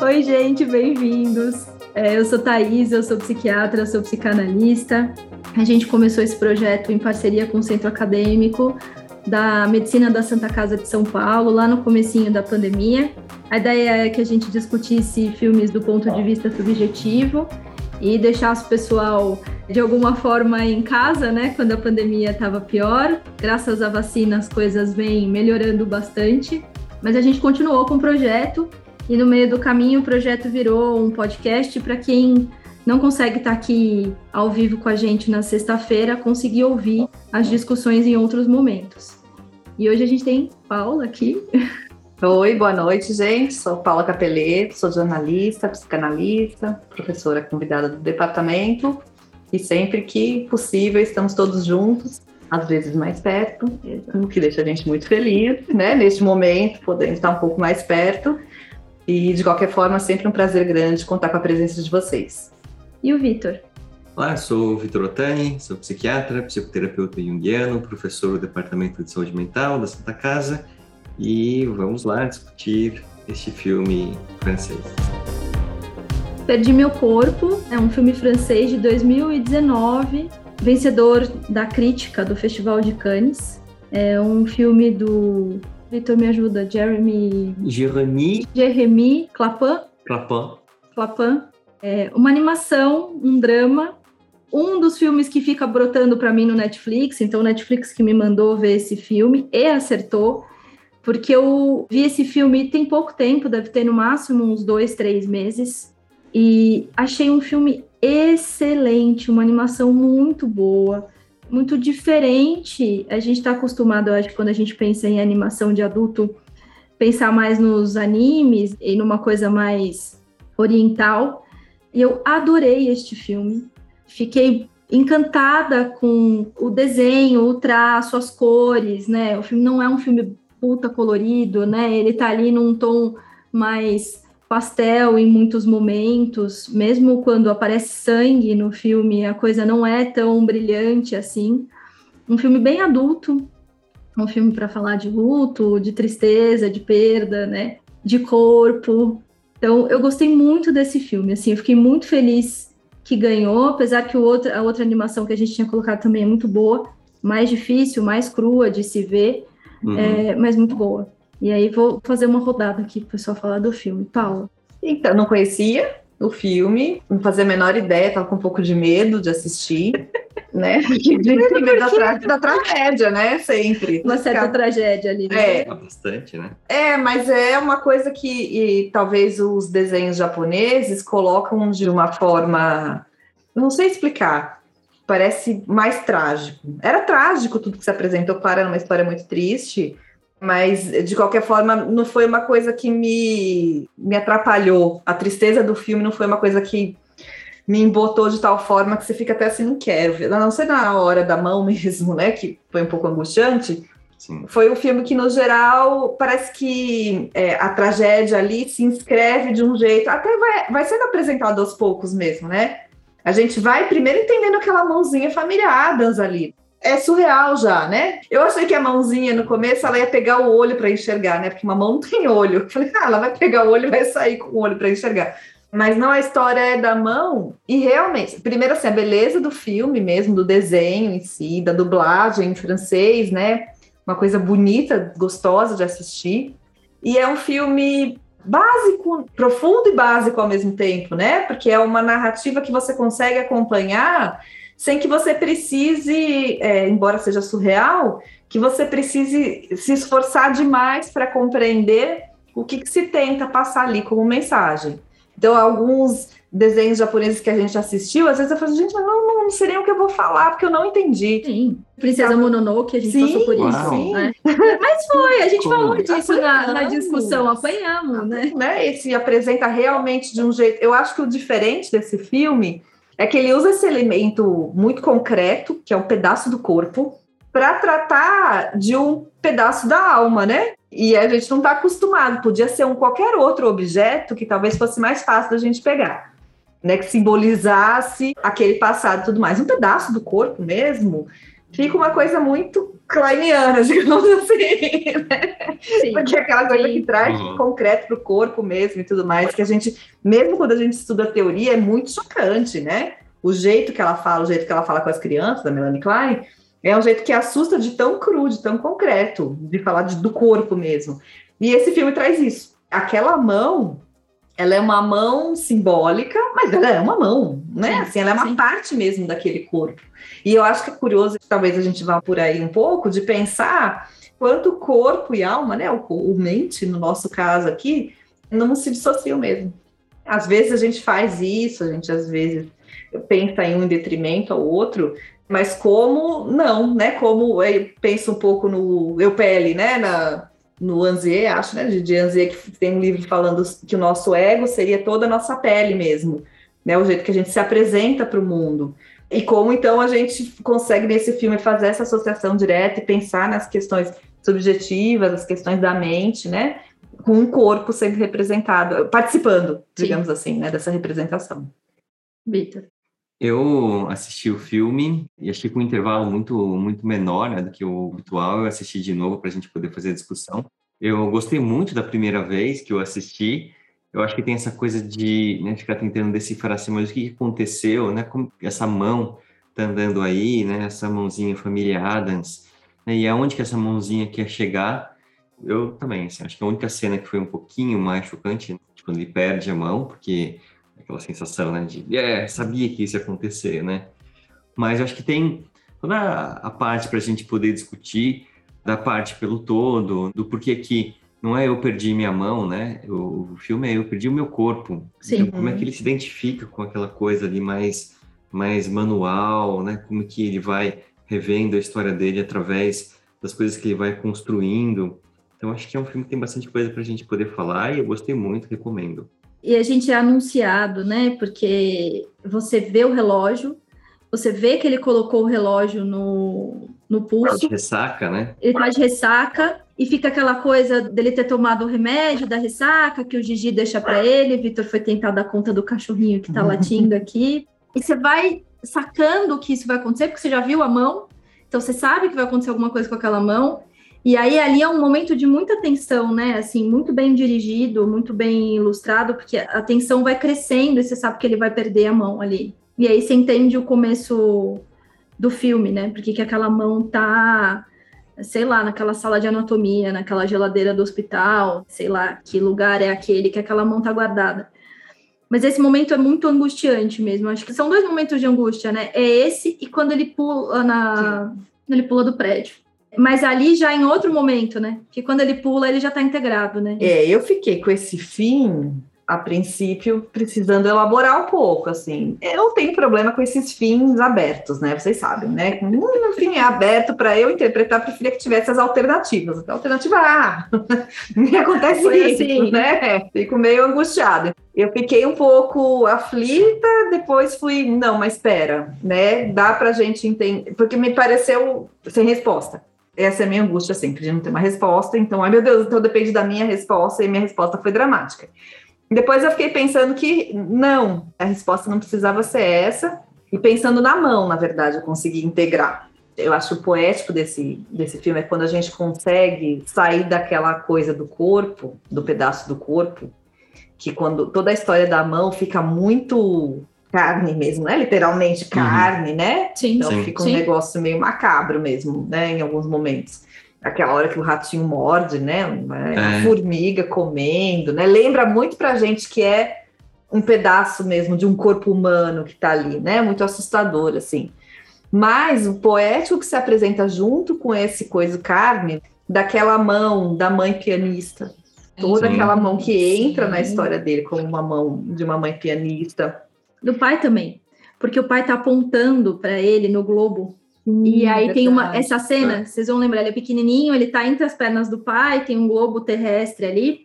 Oi, gente, bem-vindos. É, eu sou Thaís, eu sou psiquiatra, sou psicanalista. A gente começou esse projeto em parceria com o Centro Acadêmico da Medicina da Santa Casa de São Paulo, lá no comecinho da pandemia. A ideia é que a gente discutisse filmes do ponto de vista subjetivo e deixasse o pessoal de alguma forma em casa, né, quando a pandemia estava pior. Graças à vacina as coisas vêm melhorando bastante, mas a gente continuou com o projeto e no meio do caminho o projeto virou um podcast para quem não consegue estar tá aqui ao vivo com a gente na sexta-feira, conseguir ouvir as discussões em outros momentos. E hoje a gente tem Paula aqui. Oi, boa noite, gente. Sou Paula Capeleto, sou jornalista, psicanalista, professora convidada do departamento e sempre que possível estamos todos juntos, às vezes mais perto, o que deixa a gente muito feliz, né? Neste momento, podendo estar um pouco mais perto. E de qualquer forma, sempre um prazer grande contar com a presença de vocês. E o Vitor? Olá, sou o Vitor Otani, sou psiquiatra, psicoterapeuta junguiano, professor do Departamento de Saúde Mental da Santa Casa e vamos lá discutir este filme francês. Perdi Meu Corpo é um filme francês de 2019, vencedor da crítica do Festival de Cannes. É um filme do. Vitor, me ajuda. Jeremy. Jeremy. Jeremy Clapin. Clapin. Clapin. É uma animação, um drama. Um dos filmes que fica brotando para mim no Netflix, então o Netflix que me mandou ver esse filme e acertou, porque eu vi esse filme tem pouco tempo, deve ter no máximo uns dois, três meses. E achei um filme excelente, uma animação muito boa, muito diferente. A gente está acostumado, acho, quando a gente pensa em animação de adulto, pensar mais nos animes e numa coisa mais oriental. E eu adorei este filme. Fiquei encantada com o desenho, o traço, as cores, né? O filme não é um filme puta colorido, né? Ele tá ali num tom mais pastel em muitos momentos, mesmo quando aparece sangue no filme, a coisa não é tão brilhante assim. Um filme bem adulto, um filme para falar de luto, de tristeza, de perda, né? De corpo. Então, eu gostei muito desse filme, assim, eu fiquei muito feliz que ganhou, apesar que o outro, a outra animação que a gente tinha colocado também é muito boa, mais difícil, mais crua de se ver, uhum. é, mas muito boa. E aí vou fazer uma rodada aqui para o pessoal falar do filme. Paula. Então, não conhecia o filme, não fazia a menor ideia, estava com um pouco de medo de assistir, né? De, da, tra da, tragédia, né? Sempre. Uma certa Ficar... tragédia ali, né? É. Bastante, né? É, mas é uma coisa que e, talvez os desenhos japoneses colocam de uma forma. Não sei explicar. Parece mais trágico. Era trágico tudo que se apresentou, claro, era uma história muito triste mas, de qualquer forma, não foi uma coisa que me, me atrapalhou. A tristeza do filme não foi uma coisa que me embotou de tal forma que você fica até assim, não quero. A não ser na hora da mão mesmo, né? Que foi um pouco angustiante. Sim. Foi um filme que, no geral, parece que é, a tragédia ali se inscreve de um jeito, até vai, vai sendo apresentado aos poucos mesmo, né? A gente vai primeiro entendendo aquela mãozinha familiar Adams ali é surreal já, né? Eu achei que a mãozinha no começo ela ia pegar o olho para enxergar, né? Porque uma mão não tem olho. Eu falei, ah, ela vai pegar o olho e vai sair com o olho para enxergar. Mas não, a história é da mão. E realmente, primeiro assim, a beleza do filme mesmo, do desenho em si, da dublagem em francês, né? Uma coisa bonita, gostosa de assistir. E é um filme básico, profundo e básico ao mesmo tempo, né? Porque é uma narrativa que você consegue acompanhar sem que você precise, é, embora seja surreal, que você precise se esforçar demais para compreender o que, que, se tenta passar ali como mensagem. Então, alguns desenhos japoneses que a gente assistiu, às vezes eu falo, gente, mas não, não, não sei nem o que eu vou falar, porque eu não entendi. Sim. Princesa então, Mononoke, a gente sim, passou por isso. Sim. Né? Mas foi, a gente como? falou disso na, na, discussão, apanhamos, né? né? Esse apresenta realmente de um jeito. Eu acho que o diferente desse filme é que ele usa esse elemento muito concreto, que é um pedaço do corpo, para tratar de um pedaço da alma, né? E a gente não está acostumado. Podia ser um qualquer outro objeto que talvez fosse mais fácil da gente pegar, né? Que simbolizasse aquele passado e tudo mais. Um pedaço do corpo mesmo fica uma coisa muito kleiniana, digamos assim, né? Sim, Porque é aquela coisa sim. que traz uhum. concreto para o corpo mesmo e tudo mais, que a gente, mesmo quando a gente estuda teoria, é muito chocante, né? O jeito que ela fala, o jeito que ela fala com as crianças, da Melanie Klein, é um jeito que assusta de tão cru, de tão concreto, de falar de, do corpo mesmo. E esse filme traz isso. Aquela mão, ela é uma mão simbólica, mas ela é uma mão, né? Assim, ela é uma sim. parte mesmo daquele corpo. E eu acho que é curioso, talvez a gente vá por aí um pouco, de pensar quanto corpo e alma, né? O, o mente, no nosso caso aqui, não se dissociam mesmo. Às vezes a gente faz isso, a gente às vezes pensa em um em detrimento ao outro, mas como não, né? Como eu penso um pouco no eu pele, né? Na, no Anzier, acho, né? De, Anzier, que tem um livro falando que o nosso ego seria toda a nossa pele mesmo, né? O jeito que a gente se apresenta para o mundo. E como então a gente consegue nesse filme fazer essa associação direta e pensar nas questões subjetivas, as questões da mente, né? Com um corpo sendo representado, participando, digamos Sim. assim, né? Dessa representação. Vitor. Eu assisti o filme e achei com um intervalo muito, muito menor né, do que o habitual. Eu assisti de novo para a gente poder fazer a discussão. Eu gostei muito da primeira vez que eu assisti. Eu acho que tem essa coisa de né, ficar tentando decifrar assim, mas o que aconteceu, né? Como essa mão tá andando aí, né? Essa mãozinha família Adams, né, e aonde que essa mãozinha quer chegar? Eu também, assim, acho que a única cena que foi um pouquinho mais chocante, tipo, quando ele perde a mão, porque aquela sensação, né, de, é, sabia que isso ia acontecer, né? Mas eu acho que tem toda a parte para a gente poder discutir da parte pelo todo, do porquê que não é eu perdi minha mão, né? O, o filme é eu perdi o meu corpo. Sim. Então, como é que ele se identifica com aquela coisa ali mais, mais manual, né? Como que ele vai revendo a história dele através das coisas que ele vai construindo. Então, acho que é um filme que tem bastante coisa para a gente poder falar e eu gostei muito, recomendo. E a gente é anunciado, né? Porque você vê o relógio, você vê que ele colocou o relógio no, no pulso. Ele tá de ressaca, né? Ele tá de ressaca e fica aquela coisa dele ter tomado o remédio da ressaca que o Gigi deixa para ele. Vitor foi tentar dar conta do cachorrinho que tá latindo aqui. E você vai sacando que isso vai acontecer, porque você já viu a mão, então você sabe que vai acontecer alguma coisa com aquela mão. E aí ali é um momento de muita tensão, né? Assim, muito bem dirigido, muito bem ilustrado, porque a tensão vai crescendo e você sabe que ele vai perder a mão ali. E aí você entende o começo do filme, né? Porque que aquela mão tá, sei lá, naquela sala de anatomia, naquela geladeira do hospital, sei lá, que lugar é aquele que aquela mão tá guardada. Mas esse momento é muito angustiante mesmo. Acho que são dois momentos de angústia, né? É esse e quando ele pula na, ele pula do prédio. Mas ali já em outro momento, né? Que quando ele pula, ele já está integrado, né? É, eu fiquei com esse fim, a princípio, precisando elaborar um pouco, assim. Eu não tenho problema com esses fins abertos, né? Vocês sabem, né? Um fim é aberto para eu interpretar, preferia que tivesse as alternativas. Alternativa A, me acontece Foi isso, assim. né? Fico meio angustiada. Eu fiquei um pouco aflita, depois fui, não, mas espera, né? Dá pra gente entender, porque me pareceu sem resposta essa é a minha angústia sempre, de não ter uma resposta. Então, ai meu Deus, então depende da minha resposta, e minha resposta foi dramática. Depois eu fiquei pensando que não, a resposta não precisava ser essa, e pensando na mão, na verdade, eu consegui integrar. Eu acho o poético desse, desse filme é quando a gente consegue sair daquela coisa do corpo, do pedaço do corpo, que quando toda a história da mão fica muito carne mesmo, né? Literalmente uhum. carne, uhum. né? Sim. Então Sim. fica um Sim. negócio meio macabro mesmo, né? Em alguns momentos. Aquela hora que o ratinho morde, né? Uma, é. formiga comendo, né? Lembra muito pra gente que é um pedaço mesmo de um corpo humano que tá ali, né? Muito assustador, assim. Mas o poético que se apresenta junto com esse coisa carne, daquela mão da mãe pianista, toda Sim. aquela mão que entra Sim. na história dele como uma mão de uma mãe pianista, do pai também. Porque o pai tá apontando para ele no globo. Hum, e aí verdade. tem uma essa cena, é. vocês vão lembrar, ele é pequenininho, ele tá entre as pernas do pai, tem um globo terrestre ali.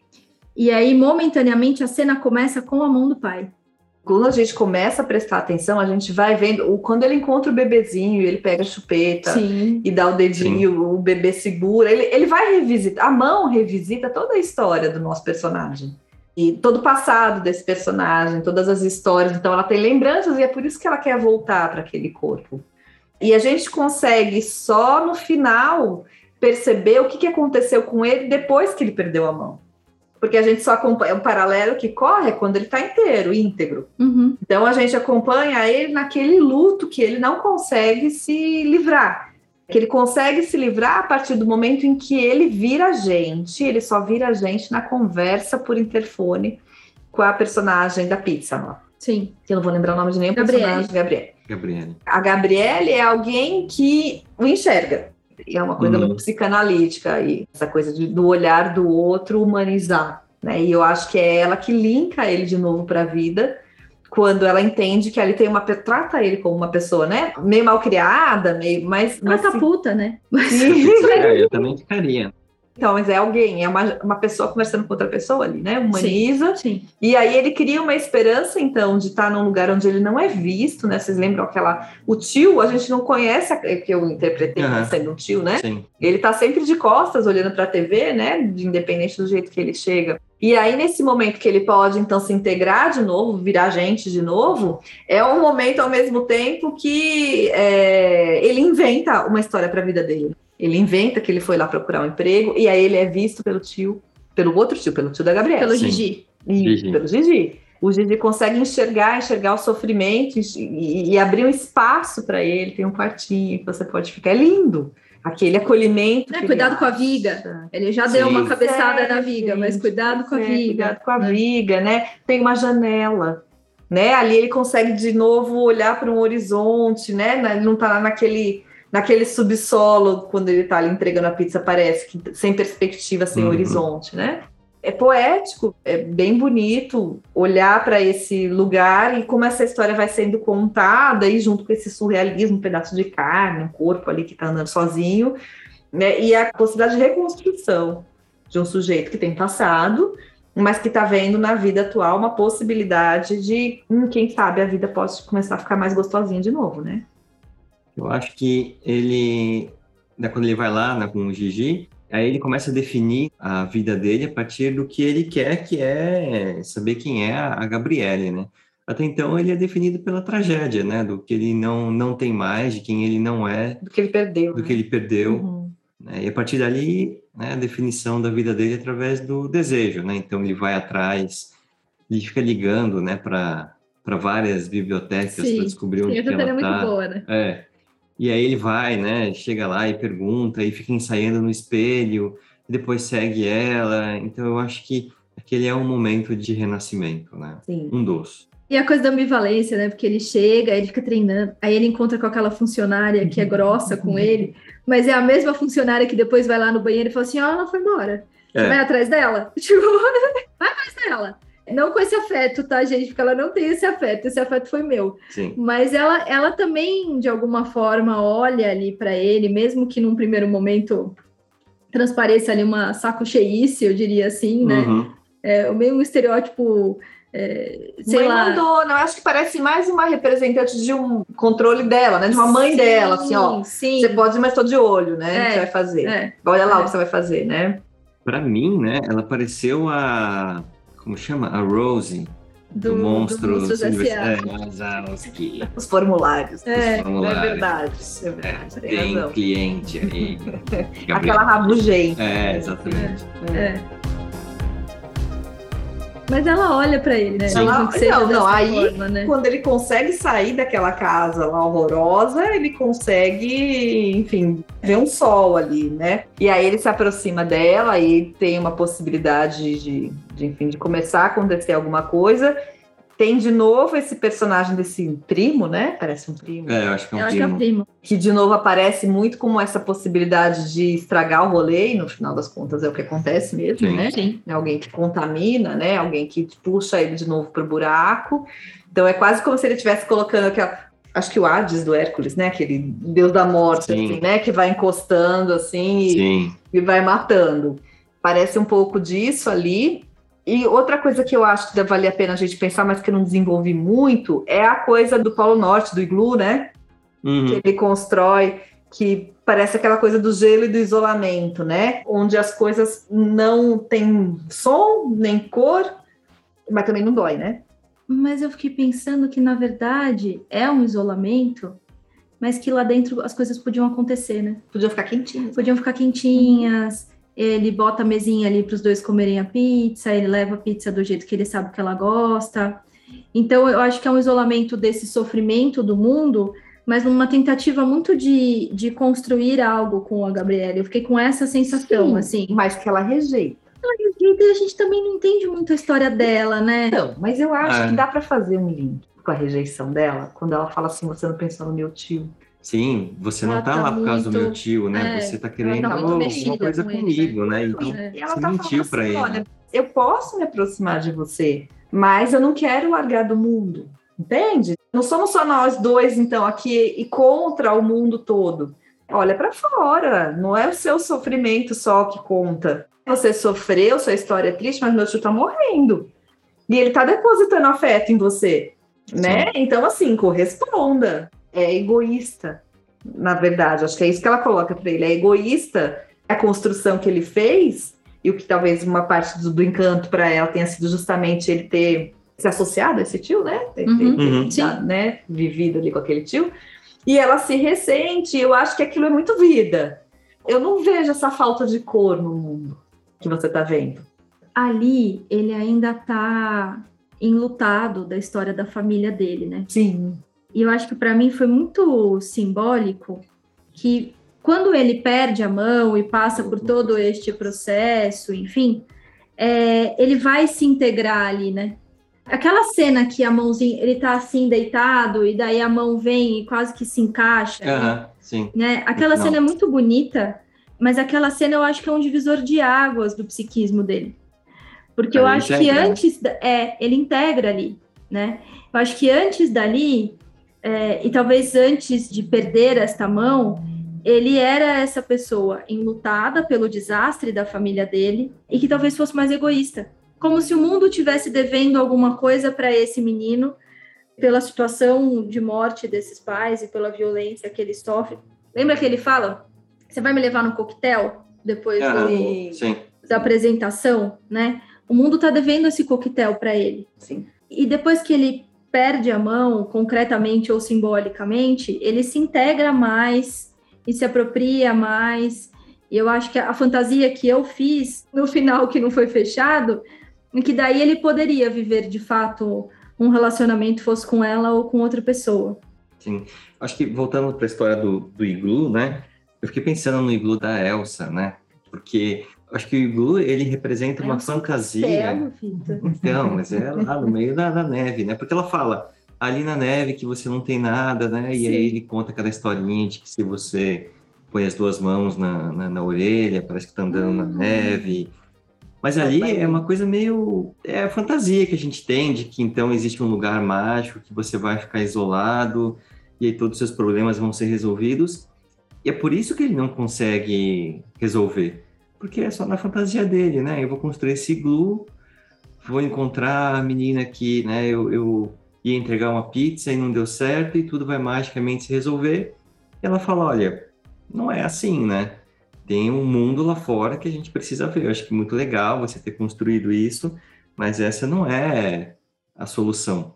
E aí momentaneamente a cena começa com a mão do pai. Quando a gente começa a prestar atenção, a gente vai vendo quando ele encontra o bebezinho, ele pega a chupeta Sim. e dá o dedinho, Sim. o bebê segura, ele, ele vai revisitar, a mão revisita toda a história do nosso personagem e todo o passado desse personagem, todas as histórias. Então, ela tem lembranças e é por isso que ela quer voltar para aquele corpo. E a gente consegue só no final perceber o que, que aconteceu com ele depois que ele perdeu a mão. Porque a gente só acompanha o paralelo que corre quando ele está inteiro, íntegro. Uhum. Então a gente acompanha ele naquele luto que ele não consegue se livrar. Que ele consegue se livrar a partir do momento em que ele vira a gente, ele só vira a gente na conversa por interfone com a personagem da pizza lá. Sim. Que eu não vou lembrar o nome de nenhum Gabriele. personagem, Gabriele. Gabriele. A Gabriele é alguém que o enxerga. E é uma coisa Uhum. muito psicanalítica aí, essa coisa de- do olhar do outro humanizar, né? E eu acho que é ela que linka ele de novo para a vida, quando ela entende que ali tem uma trata ele como uma pessoa, né? Meio mal criada, meio mas, Ela mas tá se- puta, né? Sim. É, eu também ficaria. Então, mas é alguém, é uma, uma pessoa conversando com outra pessoa ali, né? Humaniza. Sim. E aí ele cria uma esperança, então, de estar num lugar onde ele não é visto, né? Vocês lembram aquela. O tio, a gente não conhece, a- que eu interpretei como Aham. sendo um tio, né? Sim. Ele tá sempre de costas, olhando para a TV, né? De independente do jeito que ele chega. E aí, nesse momento que ele pode, então, se integrar de novo, virar gente de novo, é um momento, ao mesmo tempo, que é, ele inventa uma história para a vida dele. Ele inventa que ele foi lá procurar um emprego, e aí ele é visto pelo tio, pelo outro tio, pelo tio da Gabriela. Pelo Sim. Gigi. E Gigi. pelo Gigi. O Gigi consegue enxergar, enxergar o sofrimento e, e- abrir um espaço para ele. Tem um quartinho que você pode ficar. É lindo. Aquele acolhimento. É, que cuidado com a viga. Ele já Sim. deu uma cabeçada É, na viga, mas cuidado com a É, viga. Cuidado com a né? viga, né? Tem uma janela. Né? Ali ele consegue de novo olhar para um horizonte, né? Ele não está naquele, naquele subsolo quando ele está ali entregando a pizza, parece que sem perspectiva, sem Uhum. horizonte, né? É poético, é bem bonito olhar para esse lugar e como essa história vai sendo contada e junto com esse surrealismo, um pedaço de carne, um corpo ali que está andando sozinho, né? E a possibilidade de reconstrução de um sujeito que tem passado, mas que está vendo na vida atual uma possibilidade de, hum, quem sabe, a vida pode começar a ficar mais gostosinha de novo, né? Eu acho que ele, né, quando ele vai lá né, com o Gigi, aí ele começa a definir a vida dele a partir do que ele quer, que é saber quem é a Gabriele, né? Até então ele é definido pela tragédia, né? Do que ele não, não tem mais, de quem ele não é, Do que ele perdeu. do né? que ele perdeu. Uhum. né? E a partir dali, né, a definição da vida dele é através do desejo, né? Então ele vai atrás, ele fica ligando, né, para para várias bibliotecas Sim, para descobrir Sim, onde essa ela cena é muito tá. boa, né? É. E aí ele vai, né? Chega lá e pergunta, e fica ensaiando no espelho, depois segue ela. Então eu acho que aquele é um momento de renascimento, né? Sim. Um dos. E a coisa da ambivalência, né? Porque ele chega, ele fica treinando, aí ele encontra com aquela funcionária que é grossa com ele, mas é a mesma funcionária que depois vai lá no banheiro e fala assim: ó, ela foi embora. Você É. vai atrás dela? Tipo, vai atrás dela. Não com esse afeto, tá, gente? Porque ela não tem esse afeto, esse afeto foi meu. Sim. Mas ela, ela também, de alguma forma, olha ali para ele, mesmo que num primeiro momento transpareça ali uma saco cheice, eu diria assim, né? Uhum. É, o mesmo estereótipo, é, sei mãe lá. mandou, não, eu acho que parece mais uma representante de um controle dela, né? De uma mãe Sim, dela, assim, ó. Sim, Você pode, mas tô de olho, né? O É, que você vai fazer. é. Olha lá É. o que você vai fazer, né? Para mim, né? Ela pareceu a como chama? A Rose do, do, monstro do Monstros Silvestre- S.A. É, Wazowski. Os formulários. É, É verdade, é É, verdade, tem tem razão. cliente aí. Aquela rabugenta. É, exatamente. É. Mas ela olha para ele, né? Sim. Seja Não, não, aí- forma, né? Quando ele consegue sair daquela casa lá horrorosa, ele consegue, enfim, ver um sol ali, né? E aí ele se aproxima dela e tem uma possibilidade de, de, enfim, de começar a acontecer alguma coisa. Tem de novo esse personagem desse primo, né? Parece um primo. É, eu acho que é um Eu acho que é primo. primo. que de novo aparece muito como essa possibilidade de estragar o rolê, e no final das contas é o que acontece mesmo, Sim. né? Sim. É alguém que contamina, né? Alguém que puxa ele de novo para o buraco. Então é quase como se ele estivesse colocando aquela. Acho que o Hades do Hércules, né? Aquele deus da morte, Sim. assim, né? Que vai encostando assim e, e vai matando. Parece um pouco disso ali. E outra coisa que eu acho que valia a pena a gente pensar, mas que eu não desenvolvi muito, é a coisa do Polo Norte, do iglu, né? Uhum. que ele constrói, que parece aquela coisa do gelo e do isolamento, né? Onde as coisas não têm som nem cor, mas também não dói, né? Mas eu fiquei pensando que, na verdade, é um isolamento, mas que lá dentro as coisas podiam acontecer, né? Podiam ficar quentinhas. Podiam ficar quentinhas. Ele bota a mesinha ali para os dois comerem a pizza, ele leva a pizza do jeito que ele sabe que ela gosta. Então, eu acho que é um isolamento desse sofrimento do mundo, mas numa tentativa muito de, de construir algo com a Gabriela. Eu fiquei com essa sensação, Sim, assim. Mas que ela rejeita. E a gente também não entende muito a história dela, né? Então, mas eu acho É. que dá para fazer um link com a rejeição dela, quando ela fala assim, você não pensou no meu tio. Sim, você não Ela tá, tá lá por causa do meu tio, né? é, você tá querendo tá alguma coisa com ele, comigo, né? Então, É. Você tá mentiu pra assim, ele. olha, eu posso me aproximar de você, mas eu não quero largar do mundo, entende? Não somos só nós dois, então, aqui e contra o mundo todo. Olha para fora, não é o seu sofrimento só que conta. Você sofreu, sua história é triste, mas meu tio tá morrendo. E ele tá depositando afeto em você, né? Então, assim, corresponda. É egoísta, na verdade. Acho que é isso que ela coloca para ele. É egoísta a construção que ele fez e o que talvez uma parte do, do encanto para ela tenha sido justamente ele ter se associado a esse tio, né? Ter, ter- Uhum. ter Uhum. né? Vivido ali com aquele tio. E ela se ressente. Eu acho que aquilo é muito vida. Eu não vejo essa falta de cor no mundo que você tá vendo. Ali, ele ainda tá enlutado da história da família dele, né? Sim. E eu acho que para mim foi muito simbólico que quando ele perde a mão e passa por todo este processo, enfim, é, ele vai se integrar ali, né? Aquela cena que a mãozinha, ele tá assim deitado e daí a mão vem e quase que se encaixa, Aham, sim. né? Aquela Não. cena é muito bonita, mas aquela cena eu acho que é um divisor de águas do psiquismo dele. Porque eu Ele acho que integra, né? antes, é, ele integra ali, né? Eu acho que antes dali, é, e talvez antes de perder esta mão, ele era essa pessoa enlutada pelo desastre da família dele e que talvez fosse mais egoísta. Como se o mundo tivesse devendo alguma coisa para esse menino pela situação de morte desses pais e pela violência que ele sofre. Lembra que ele fala? Você vai me levar no coquetel depois Aham, do, da apresentação, né? O mundo está devendo esse coquetel para ele. Sim. E depois que ele perde a mão, concretamente ou simbolicamente, ele se integra mais e se apropria mais. E eu acho que a fantasia que eu fiz no final, que não foi fechado, é que daí ele poderia viver de fato um relacionamento, fosse com ela ou com outra pessoa. Sim. Acho que voltando para a história do, do iglu, né? Eu fiquei pensando no iglu da Elsa, né? Porque acho que o iglu ele representa uma Elsa fantasia. Vitor. Então, mas é lá no meio da, da neve, né? Porque ela fala ali na neve que você não tem nada, né? E Sim. aí ele conta aquela historinha de que se você põe as duas mãos na, na, na orelha, parece que tá andando na Hum. neve. Mas ali é uma coisa meio. É a fantasia que a gente tem de que então existe um lugar mágico que você vai ficar isolado e aí todos os seus problemas vão ser resolvidos. E é por isso que ele não consegue resolver. Porque é só na fantasia dele, né? Eu vou construir esse iglu, vou encontrar a menina que, né, eu, eu ia entregar uma pizza e não deu certo e tudo vai magicamente se resolver. E ela fala, olha, não é assim, né? Tem um mundo lá fora que a gente precisa ver. Eu acho que é muito legal você ter construído isso, mas essa não é a solução.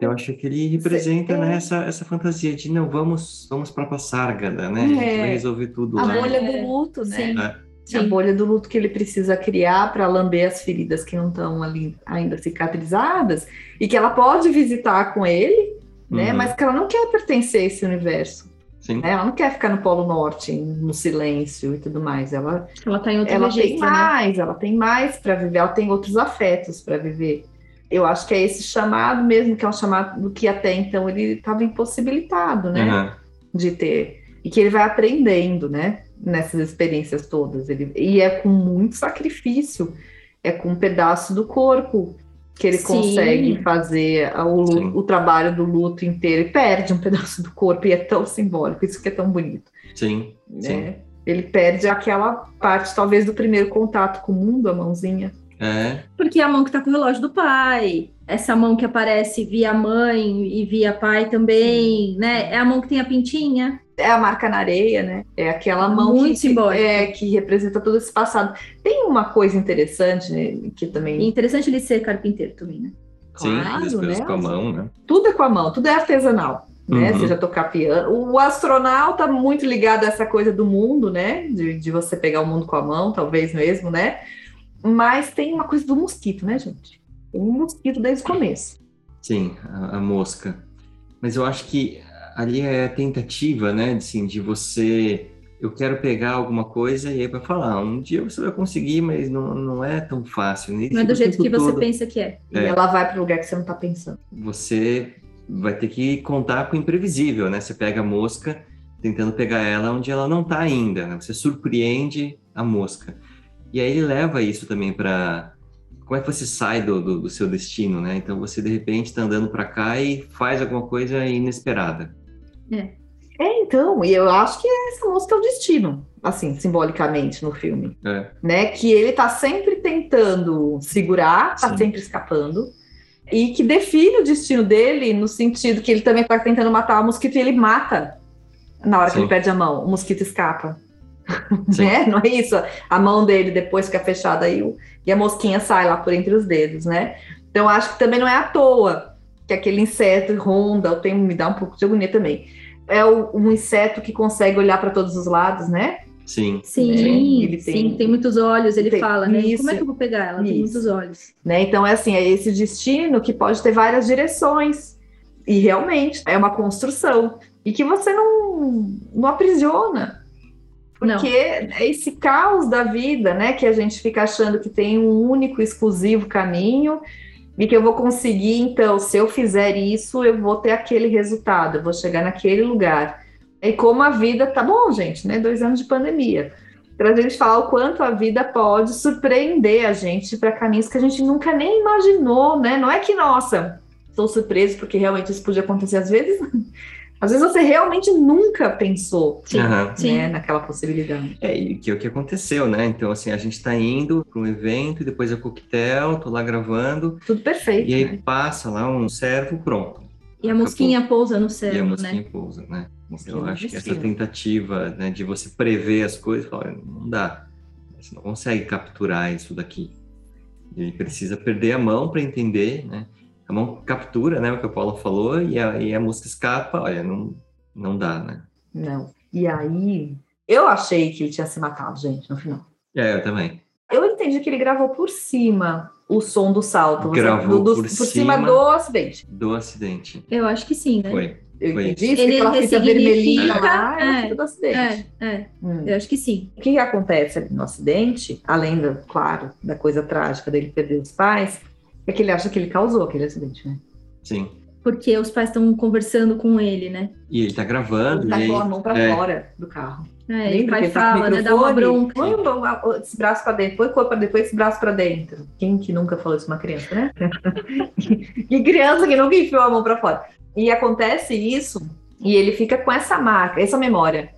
Eu acho que ele representa é. né, essa, essa fantasia de não, vamos, vamos para Passárgada, né? A gente É. vai resolver tudo A lá. bolha É, do luto, né? sim. É. A Sim. bolha do luto que ele precisa criar para lamber as feridas que não estão ali ainda cicatrizadas e que ela pode visitar com ele, né? Uhum. Mas que ela não quer pertencer a esse universo. Sim. né? Ela não quer ficar no Polo Norte, no silêncio e tudo mais. Ela, Ela tá em outro ela tem registro, né? mais, ela tem mais para viver, ela tem outros afetos para viver. Eu acho que é esse chamado mesmo, que é um chamado que até então ele estava impossibilitado, né? Aham. de ter e que ele vai aprendendo, né? Nessas experiências todas. Ele, e é com muito sacrifício, é com um pedaço do corpo que ele Sim. consegue fazer o, Sim. o trabalho do luto inteiro e perde um pedaço do corpo e é tão simbólico, isso que é tão bonito, Sim. Sim. né? Ele perde aquela parte, talvez, do primeiro contato com o mundo, a mãozinha. É. Porque é a mão que tá com o relógio do pai, essa mão que aparece via mãe e via pai também, né? É a mão que tem a pintinha. É a marca na areia, né? É aquela mão Muito que, simbólica. é, que representa todo esse passado. Tem uma coisa interessante, né, que também E interessante ele ser carpinteiro também, né? Sim, Claro, as coisas né? com a mão, né? tudo é com a mão, tudo é artesanal. né? Uhum. Seja tocar piano. O astronauta muito ligado a essa coisa do mundo, né? De, de você pegar o mundo com a mão, talvez mesmo, né? Mas tem uma coisa do mosquito, né, gente? Tem um mosquito desde o começo. Sim, a, a mosca. Mas eu acho que ali é a tentativa, né, de, assim, de você. Eu quero pegar alguma coisa e aí vai falar, um dia você vai conseguir, mas não, não é tão fácil. né? Não é do jeito que você todo- pensa que é. E É. ela vai para o lugar que você não está pensando. Você vai ter que contar com o imprevisível, né? Você pega a mosca tentando pegar ela onde ela não tá ainda, né? Você surpreende a mosca. E aí ele leva isso também para como é que você sai do, do, do seu destino, né? Então você de repente está andando para cá e faz alguma coisa inesperada. É, então, e eu acho que essa música é o destino, assim, simbolicamente no filme. É. né? Que ele tá sempre tentando segurar, tá Sim. sempre escapando. E que define o destino dele no sentido que ele também tá tentando matar o mosquito e ele mata na hora que Sim. ele perde a mão. O mosquito escapa. Sim. Né? Não é isso? A mão dele depois fica fechada e, e a mosquinha sai lá por entre os dedos, né? Então acho que também não é à toa que aquele inseto ronda, eu tenho, me dá um pouco de agonia também. É o- um inseto que consegue olhar para todos os lados, né? Sim. Sim, Ele tem- sim, tem muitos olhos, ele Tem- fala, né? isso. Como é que eu vou pegar ela? Tem Isso. muitos olhos. né? Então é assim, é esse destino que pode ter várias direções e realmente é uma construção e que você não não aprisiona. Não. Porque é esse caos da vida, né, que a gente fica achando que tem um único exclusivo caminho e que eu vou conseguir, então, se eu fizer isso, eu vou ter aquele resultado, eu vou chegar naquele lugar. E como a vida tá bom, gente, né? Dois anos de pandemia para a gente falar o quanto a vida pode surpreender a gente para caminhos que a gente nunca nem imaginou, né? Não é que, nossa, estou surpreso porque realmente isso podia acontecer às vezes. Às vezes você realmente nunca pensou Sim, Aham. sim. né, naquela possibilidade. É, e que é o que aconteceu, né? Então, assim, a gente tá indo para um evento depois é coquetel, tô lá gravando, Tudo perfeito. e aí né? passa lá um servo, pronto. E a mosquinha pousa no E a céu, mosquinha né? pousa, né? Mosquinha Eu acho que essa tentativa né, de você prever as coisas, olha, não dá. Você não consegue capturar isso daqui. Ele precisa perder a mão para entender, né? A mão captura, né? O que a Paula falou, e a, e a mosca escapa, olha, não, não dá, né? Não. E aí, eu achei que ele tinha se matado, gente, no final. É, eu também. Eu entendi que ele gravou por cima o som do salto. você- Gravou do- do- por cima cima. do acidente. Do acidente. Eu acho que sim, né? Foi. Eu Foi entendi isso. Ele aquela fita vermelhinha lá, é, a é, fita do acidente. É, é, Hum. eu acho que sim. O que, que acontece ali no acidente, além, da, claro, da coisa trágica dele perder os pais, é que ele acha que ele causou aquele acidente, né? Sim. Porque os pais estão conversando com ele, né? E ele tá gravando, Ele tá e aí, com a mão pra é. fora do carro. É, ele tá com o fala, né? Dá uma bronca. Põe esse braço pra dentro, põe o corpo pra dentro, põe esse braço pra dentro. Quem que nunca falou isso uma criança, né? que criança que nunca enfiou a mão pra fora. E acontece isso, e ele fica com essa marca, essa memória.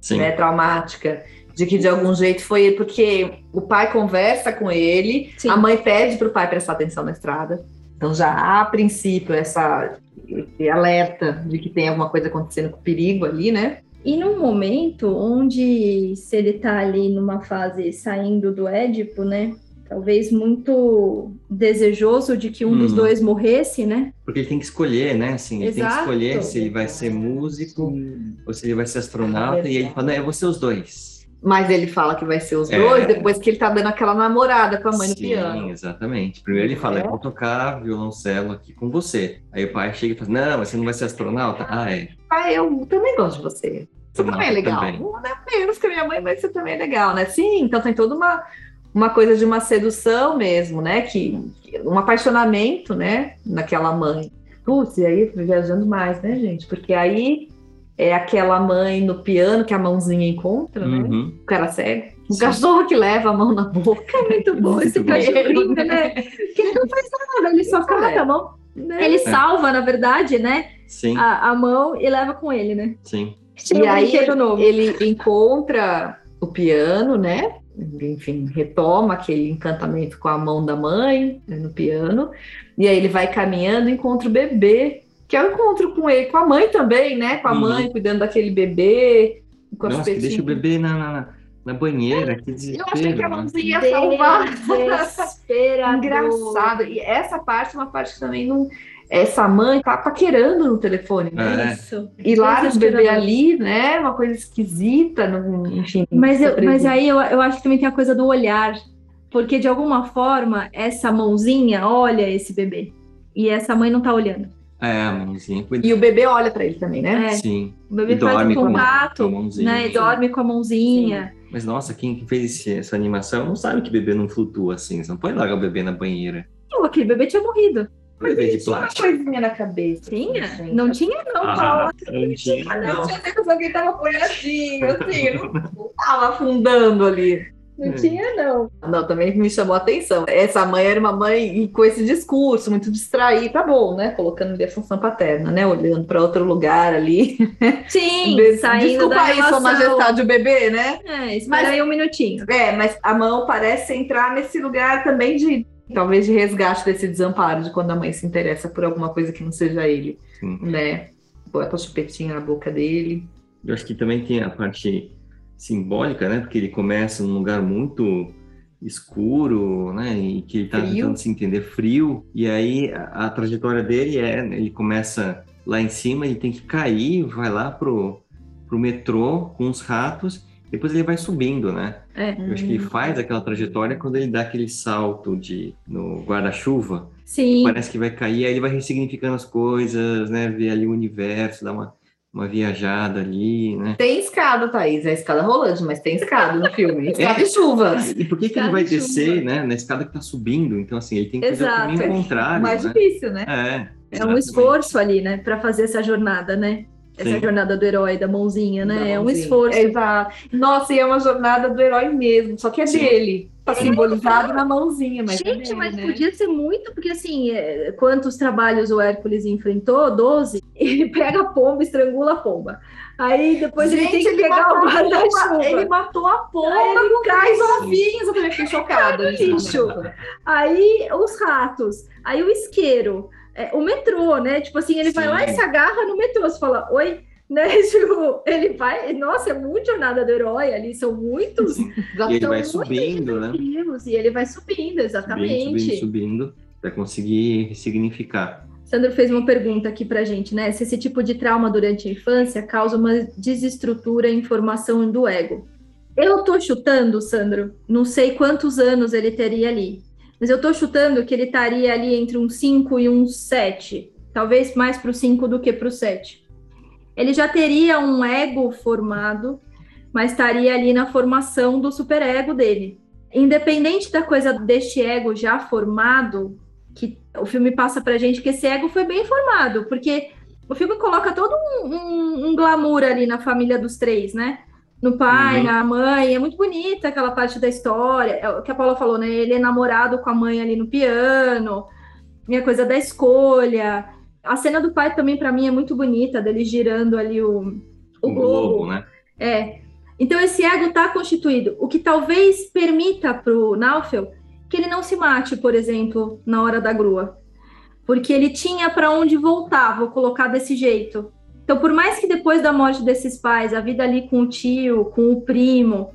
sim. né, traumática, de que de algum jeito foi ele, porque o pai conversa com ele, Sim. a mãe pede para o pai prestar atenção na estrada. Então já há a princípio essa esse alerta de que tem alguma coisa acontecendo com perigo ali, né? E num momento onde, se ele tá ali numa fase saindo do Édipo, né? Talvez muito desejoso de que um dos Uhum. dois morresse, né? Porque ele tem que escolher, né? Assim, ele tem que escolher se ele vai ser músico ou se ele vai ser astronauta. É e ele fala, não, eu vou ser os dois. Mas ele fala que vai ser os É. dois depois que ele tá dando aquela namorada com a mãe no Sim, piano. exatamente. Primeiro ele fala, É. eu vou tocar violoncelo aqui com você. Aí o pai chega e fala, não, mas você não vai ser astronauta? Ah, é. Ah, eu também gosto de você. Você também é legal. Também. Não é menos que a minha mãe, mas você também é legal, né? Sim, então tem toda uma, uma coisa de uma sedução mesmo, né? Que, um apaixonamento, né? Naquela mãe. Putz, e aí viajando mais, né, gente? Porque aí é aquela mãe no piano que a mãozinha encontra, né? Uhum. O cara cego. O Sim. cachorro que leva a mão na boca. É muito bom esse cachorrinho, né? Porque ele não faz nada, ele só cata a mão. Né? Ele salva, na verdade, né? Sim, A, a mão e leva com ele, né? sim. Tinha E aí ele encontra o piano, né? Enfim, retoma aquele encantamento com a mão da mãe né, no piano. E aí ele vai caminhando e encontra o bebê, que é o encontro com ele, com a mãe também, né? Com a Uhum. mãe cuidando daquele bebê. Com Nossa, que deixa o bebê na, na, na banheira, que Eu desespero. achei que a né? mãozinha ia salvar. Engraçado. E essa parte é uma parte que também não. essa mãe tá paquerando no telefone, né? É. Isso. E larga o bebê ali, né? Uma coisa esquisita, não- enfim. Mas, eu- mas aí eu, eu acho que também tem a coisa do olhar, porque de alguma forma essa mãozinha olha esse bebê e essa mãe não tá olhando. É, a mãozinha. E o bebê olha pra ele também, né? É, Sim. o bebê E faz dorme a- contato, com a mãozinha. né? E dorme com a mãozinha. Mas nossa, quem que fez esse- essa animação não sabe que bebê não flutua assim. Você não pode largar o bebê na banheira. Pô, aquele bebê tinha morrido. Bebê de Tinha uma plástico. coisinha na cabeça. Tinha? assim, Não tinha, não, Ah, Paula. não tinha, não, não. tinha que ele tava apoiadinho, assim, não, não tava afundando ali. Não É. tinha, não. Não, também me chamou a atenção. Essa mãe era uma mãe com esse discurso, muito distraída, tá bom, né? Colocando ali a função paterna, né? Olhando para outro lugar ali. Sim, Des- saindo Desculpa da aí, sua majestade, o bebê, né? É, espera Mas- aí um minutinho. É, mas a mão parece entrar nesse lugar também de talvez de resgate desse desamparo de quando a mãe se interessa por alguma coisa que não seja ele, Sim. né? Bota o chupetinho na boca dele. Eu acho que também tem a parte simbólica, né? Porque ele começa num lugar muito escuro, né? E que ele tá Frio. tentando se entender frio. E aí a, a trajetória dele é, né, ele começa lá em cima, ele tem que cair, vai lá pro, pro metrô com os ratos, depois ele vai subindo, né? É. Eu acho que ele faz aquela trajetória quando ele dá aquele salto de no guarda-chuva, Sim. parece que vai cair, aí ele vai ressignificando as coisas, né? Ver ali o universo, dar uma, uma viajada ali, né? Tem escada, Thaís, é escada rolante, mas tem escada no filme. Escada É. e chuva. E por que, que ele vai de chuva. descer, né? Na escada que tá subindo, então assim, ele tem que fazer Exato. o caminho contrário, Mais né? difícil, né? É, É um esforço ali, né, para fazer essa jornada, né? Essa Sim. jornada do herói, da mãozinha, né? Da é um mãozinha. esforço. Exato. Nossa, e é uma jornada do herói mesmo, só que é Sim. dele. Tá simbolizado na mãozinha, mas é Gente, dele, mas né? podia ser muito, porque assim, é, quantos trabalhos o Hércules enfrentou? 12. Ele pega a pomba, estrangula a pomba. Aí depois ele tem que ele pegar o matou a pomba, guarda-chuva. Ele matou a pomba Aí com cai três ovinhos. Eu também fiquei chocada. Aí os ratos, aí o isqueiro, é, o metrô, né? Tipo assim, ele vai Sim. lá e se agarra no metrô. Você fala, oi? Né? Tipo, ele vai. Nossa, é muito jornada do herói ali, são muitos Já E ele vai subindo, né? e ele vai subindo, exatamente. Subindo, subindo, subindo, para conseguir ressignificar. Sandro fez uma pergunta aqui pra gente, né? Se esse tipo de trauma durante a infância causa uma desestrutura em formação do ego. Eu tô chutando, Sandro, não sei quantos anos ele teria ali, mas eu tô chutando que ele estaria ali entre um 5 e um 7, talvez mais pro 5 do que pro 7. Ele já teria um ego formado, mas estaria ali na formação do superego dele. Independente da coisa deste ego já formado, que o filme passa pra gente que esse ego foi bem formado, porque o filme coloca todo um, um- um glamour ali na família dos três, né? No pai, Uhum. na mãe, é muito bonita aquela parte da história. É o que a Paula falou, né? Ele é namorado com a mãe ali no piano, minha coisa da escolha. A cena do pai também, pra mim, é muito bonita, dele girando ali o, o Um globo. globo, né? É. Então esse ego está constituído, o que talvez permita para o Naufel que ele não se mate, por exemplo, na hora da grua, porque ele tinha para onde voltar, vou colocar desse jeito. Então, por mais que depois da morte desses pais, a vida ali com o tio, com o primo,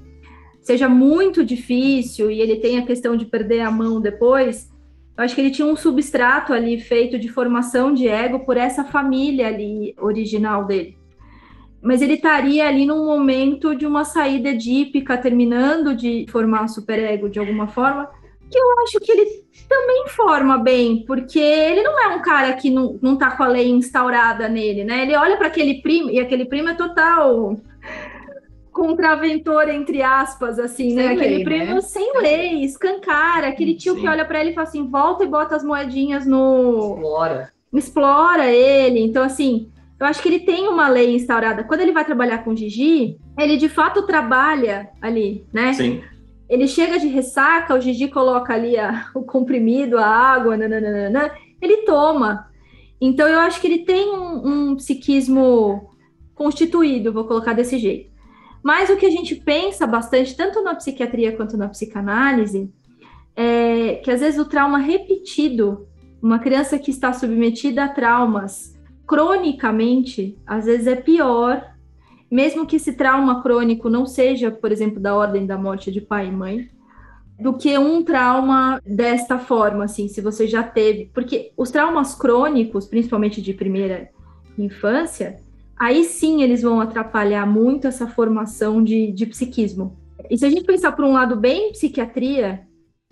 seja muito difícil e ele tem a questão de perder a mão depois, eu acho que ele tinha um substrato ali feito de formação de ego por essa família ali original dele. Mas ele estaria ali num momento de uma saída edípica, terminando de formar superego de alguma forma, que eu acho que ele também forma bem, porque ele não é um cara que não, não tá com a lei instaurada nele, né? Ele olha para aquele primo, e aquele primo é total contraventor, entre aspas, assim, né? Sem Aquele lei, primo né? sem lei, escancara, aquele tio Sim. que olha para ele e fala assim, volta e bota as moedinhas no, Explora. explora ele. Então, assim, eu acho que ele tem uma lei instaurada. Quando ele vai trabalhar com Gigi, ele de fato trabalha ali, né? Sim. Ele chega de ressaca, o Gigi coloca ali a- o comprimido, a água, nananana, ele toma. Então, eu acho que ele tem um, um psiquismo constituído, vou colocar desse jeito. Mas o que a gente pensa bastante, tanto na psiquiatria quanto na psicanálise, é que às vezes o trauma repetido, uma criança que está submetida a traumas cronicamente, às vezes é pior, mesmo que esse trauma crônico não seja, por exemplo, da ordem da morte de pai e mãe, do que um trauma desta forma, assim, se você já teve. Porque os traumas crônicos, principalmente de primeira infância, aí sim eles vão atrapalhar muito essa formação de, de psiquismo. E se a gente pensar por um lado bem psiquiatria,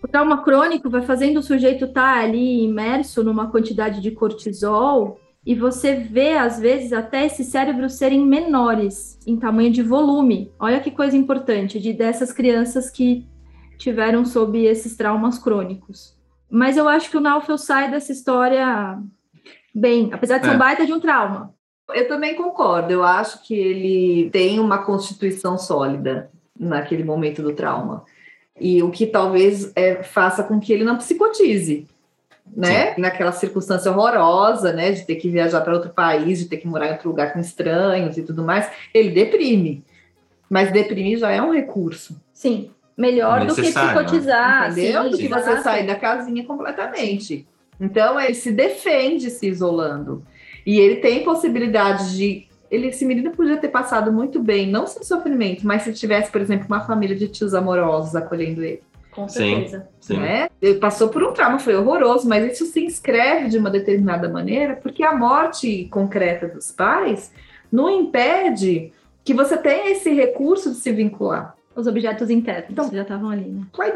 o trauma crônico vai fazendo o sujeito estar tá ali imerso numa quantidade de cortisol e você vê, às vezes, até esses cérebros serem menores em tamanho de volume. Olha que coisa importante de dessas crianças que tiveram sob esses traumas crônicos. Mas eu acho que o Naufel sai dessa história bem, apesar de ser é. um baita de um trauma. Eu também concordo. Eu acho que ele tem uma constituição sólida naquele momento do trauma. E o que talvez é, faça com que ele não psicotize, né? Sim. Naquela circunstância horrorosa, né? De ter que viajar para outro país, de ter que morar em outro lugar com estranhos e tudo mais, ele deprime. Mas deprimir já é um recurso. Sim, melhor do que psicotizar. Entendeu? Sim, do que você sair da casinha completamente. Então, ele se defende se isolando. E ele tem possibilidade de ele, esse menino podia ter passado muito bem, não sem sofrimento, mas se tivesse, por exemplo, uma família de tios amorosos acolhendo ele. Com certeza. Sim, sim. Né? Ele passou por um trauma, foi horroroso, mas isso se inscreve de uma determinada maneira, porque a morte concreta dos pais não impede que você tenha esse recurso de se vincular. Os objetos internos então, já estavam ali, né? Claro.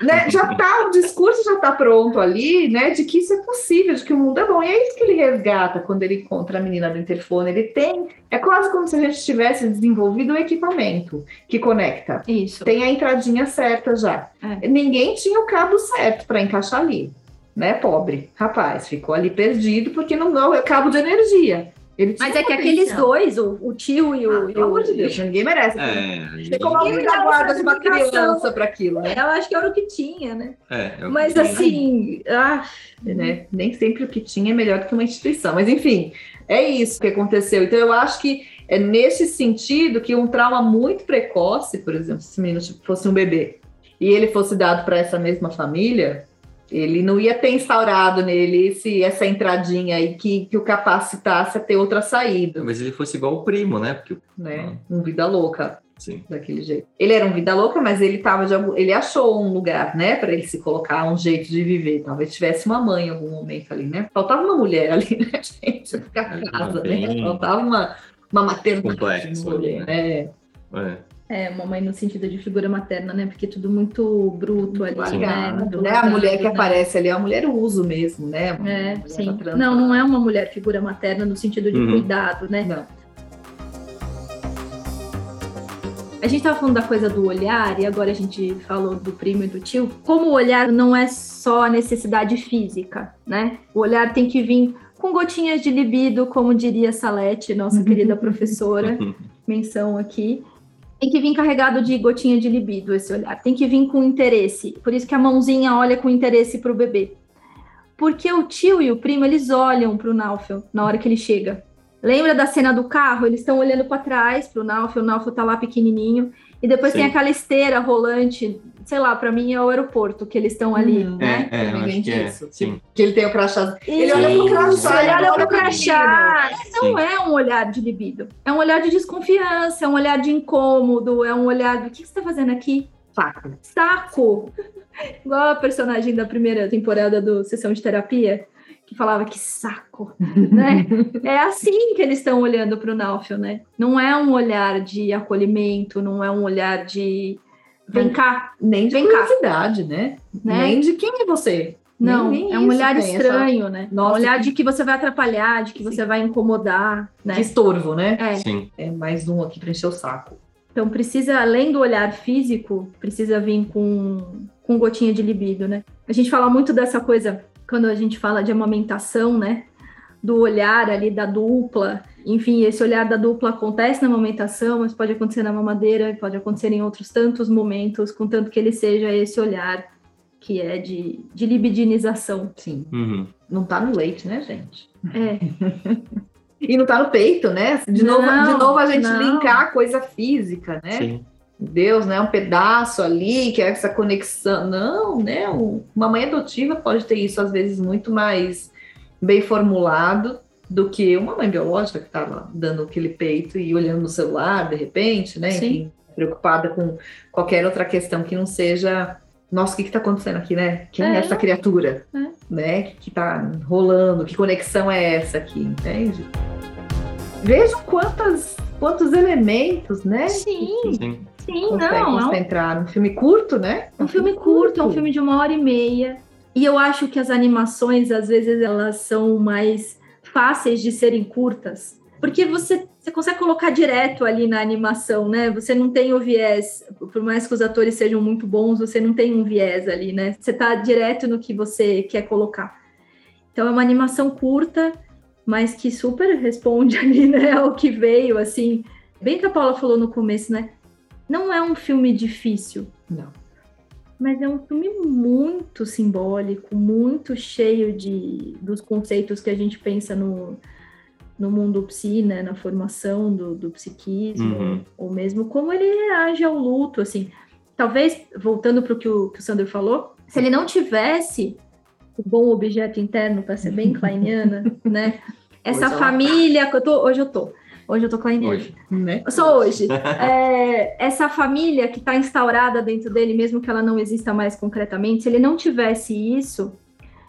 né? Já tá, o discurso já está pronto ali, né? De que isso é possível, de que o mundo é bom. E é isso que ele resgata quando ele encontra a menina do interfone. Ele tem. É quase como se a gente tivesse desenvolvido um equipamento que conecta. Isso. Tem a entradinha certa já. É. Ninguém tinha o cabo certo para encaixar ali. Né, pobre rapaz, ficou ali perdido porque não, não é cabo de energia. Mas é que aqueles dois, o, o tio e o. Ah, pelo amor de Deus, ninguém merece. É, Tem como alguém da guarda de uma criança para aquilo, né? Eu acho que era o que tinha, né? É, é Mas assim. Ah, né? Nem sempre o que tinha é melhor do que uma instituição. Mas enfim, é isso que aconteceu. Então eu acho que é nesse sentido que um trauma muito precoce, por exemplo, se o menino fosse um bebê e ele fosse dado para essa mesma família, ele não ia ter instaurado nele esse, essa entradinha aí que, que o capacitasse a ter outra saída. Mas ele fosse igual o primo, né? Porque, né? Um vida louca. Sim. Daquele jeito. Ele era um vida louca, mas ele tava de, ele achou um lugar, né, para ele se colocar, um jeito de viver. Talvez tivesse uma mãe em algum momento ali, né? Faltava uma mulher ali, né, gente? Ficar é, casa, né? Faltava uma, uma maternidade. Complexo. Mulher, né? É. É, mamãe no sentido de figura materna, né? Porque tudo muito bruto ali, sim. né? Muito né? a mulher que né? aparece ali é a mulher uso mesmo, né? É, sim. Não, não é uma mulher figura materna no sentido de uhum. cuidado, né? Não. A gente estava falando da coisa do olhar e agora a gente falou do primo e do tio. Como o olhar não é só a necessidade física, né? O olhar tem que vir com gotinhas de libido, como diria Salete, nossa querida professora, menção aqui. Tem que vir carregado de gotinha de libido esse olhar. Tem que vir com interesse. Por isso que a mãozinha olha com interesse para o bebê. Porque o tio e o primo, eles olham para o Naufel na hora que ele chega. Lembra da cena do carro? Eles estão olhando para trás para o Naufel. O Naufel tá lá pequenininho. E depois Sim. tem aquela esteira rolante, sei lá, para mim é o aeroporto que eles estão ali, hum, né? É, é eu acho que é. Sim. Que ele tem o crachá. Ele olha pro crachá, ele olha pro crachá. Não é um olhar de libido. É um olhar de desconfiança, é um olhar de incômodo, é um olhar do que você tá fazendo aqui? Saco. Saco. Igual a personagem da primeira temporada do Sessão de Terapia, que falava que saco, né? é assim que eles estão olhando para o Naufel, né? Não é um olhar de acolhimento, não é um olhar de vem cá, nem de vem curiosidade, cá. né? né? Nem de quem é você. Não, nem, nem é um olhar estranho, essa... né? Nossa, um olhar de que você vai atrapalhar, de que Sim. você vai incomodar, né? De estorvo, né? É. Sim. É mais um aqui para encher o saco. Então precisa, além do olhar físico, precisa vir com, com gotinha de libido, né? A gente fala muito dessa coisa quando a gente fala de amamentação, né? Do olhar ali da dupla. Enfim, esse olhar da dupla acontece na amamentação, mas pode acontecer na mamadeira, pode acontecer em outros tantos momentos, contanto que ele seja esse olhar que é de, de libidinização. Sim. Uhum. Não tá no leite, né, gente? É. e não tá no peito, né? De, não, novo, de novo a gente não. linkar a coisa física, né? Sim. Deus, né? Um pedaço ali, que é essa conexão. Não, né? Uma mãe adotiva pode ter isso, às vezes, muito mais bem formulado do que uma mãe biológica que estava dando aquele peito e olhando no celular, de repente, né? Sim. Enfim, preocupada com qualquer outra questão que não seja nossa, o que está acontecendo aqui, né? Quem é, É. essa criatura? É. Né? Que, que tá rolando? Que conexão é essa aqui, entende? Vejam quantas, quantos elementos, né? Sim, Sim. Sim, Consegue não. É um, concentrar filme curto, né? um filme curto, é um filme de uma hora e meia. E eu acho que as animações, às vezes, elas são mais fáceis de serem curtas. Porque você, você consegue colocar direto ali na animação, né? Você não tem o viés, por mais que os atores sejam muito bons, você não tem um viés ali, né? Você tá direto no que você quer colocar. Então é uma animação curta, mas que super responde ali, né, ao que veio, assim. Bem que a Paula falou no começo, né? Não é um filme difícil, Não. mas é um filme muito simbólico, muito cheio de dos conceitos que a gente pensa no, no mundo psi, né, na formação do, do psiquismo, Uhum. ou mesmo como ele reage ao luto, assim. Talvez, voltando para o que o Sandro falou, se ele não tivesse o bom objeto interno, para ser bem kleiniana, né? Essa tá. família que eu tô, hoje eu tô, hoje eu tô. Hoje. Né? Só hoje. É, essa família que está instaurada dentro dele, mesmo que ela não exista mais concretamente, se ele não tivesse isso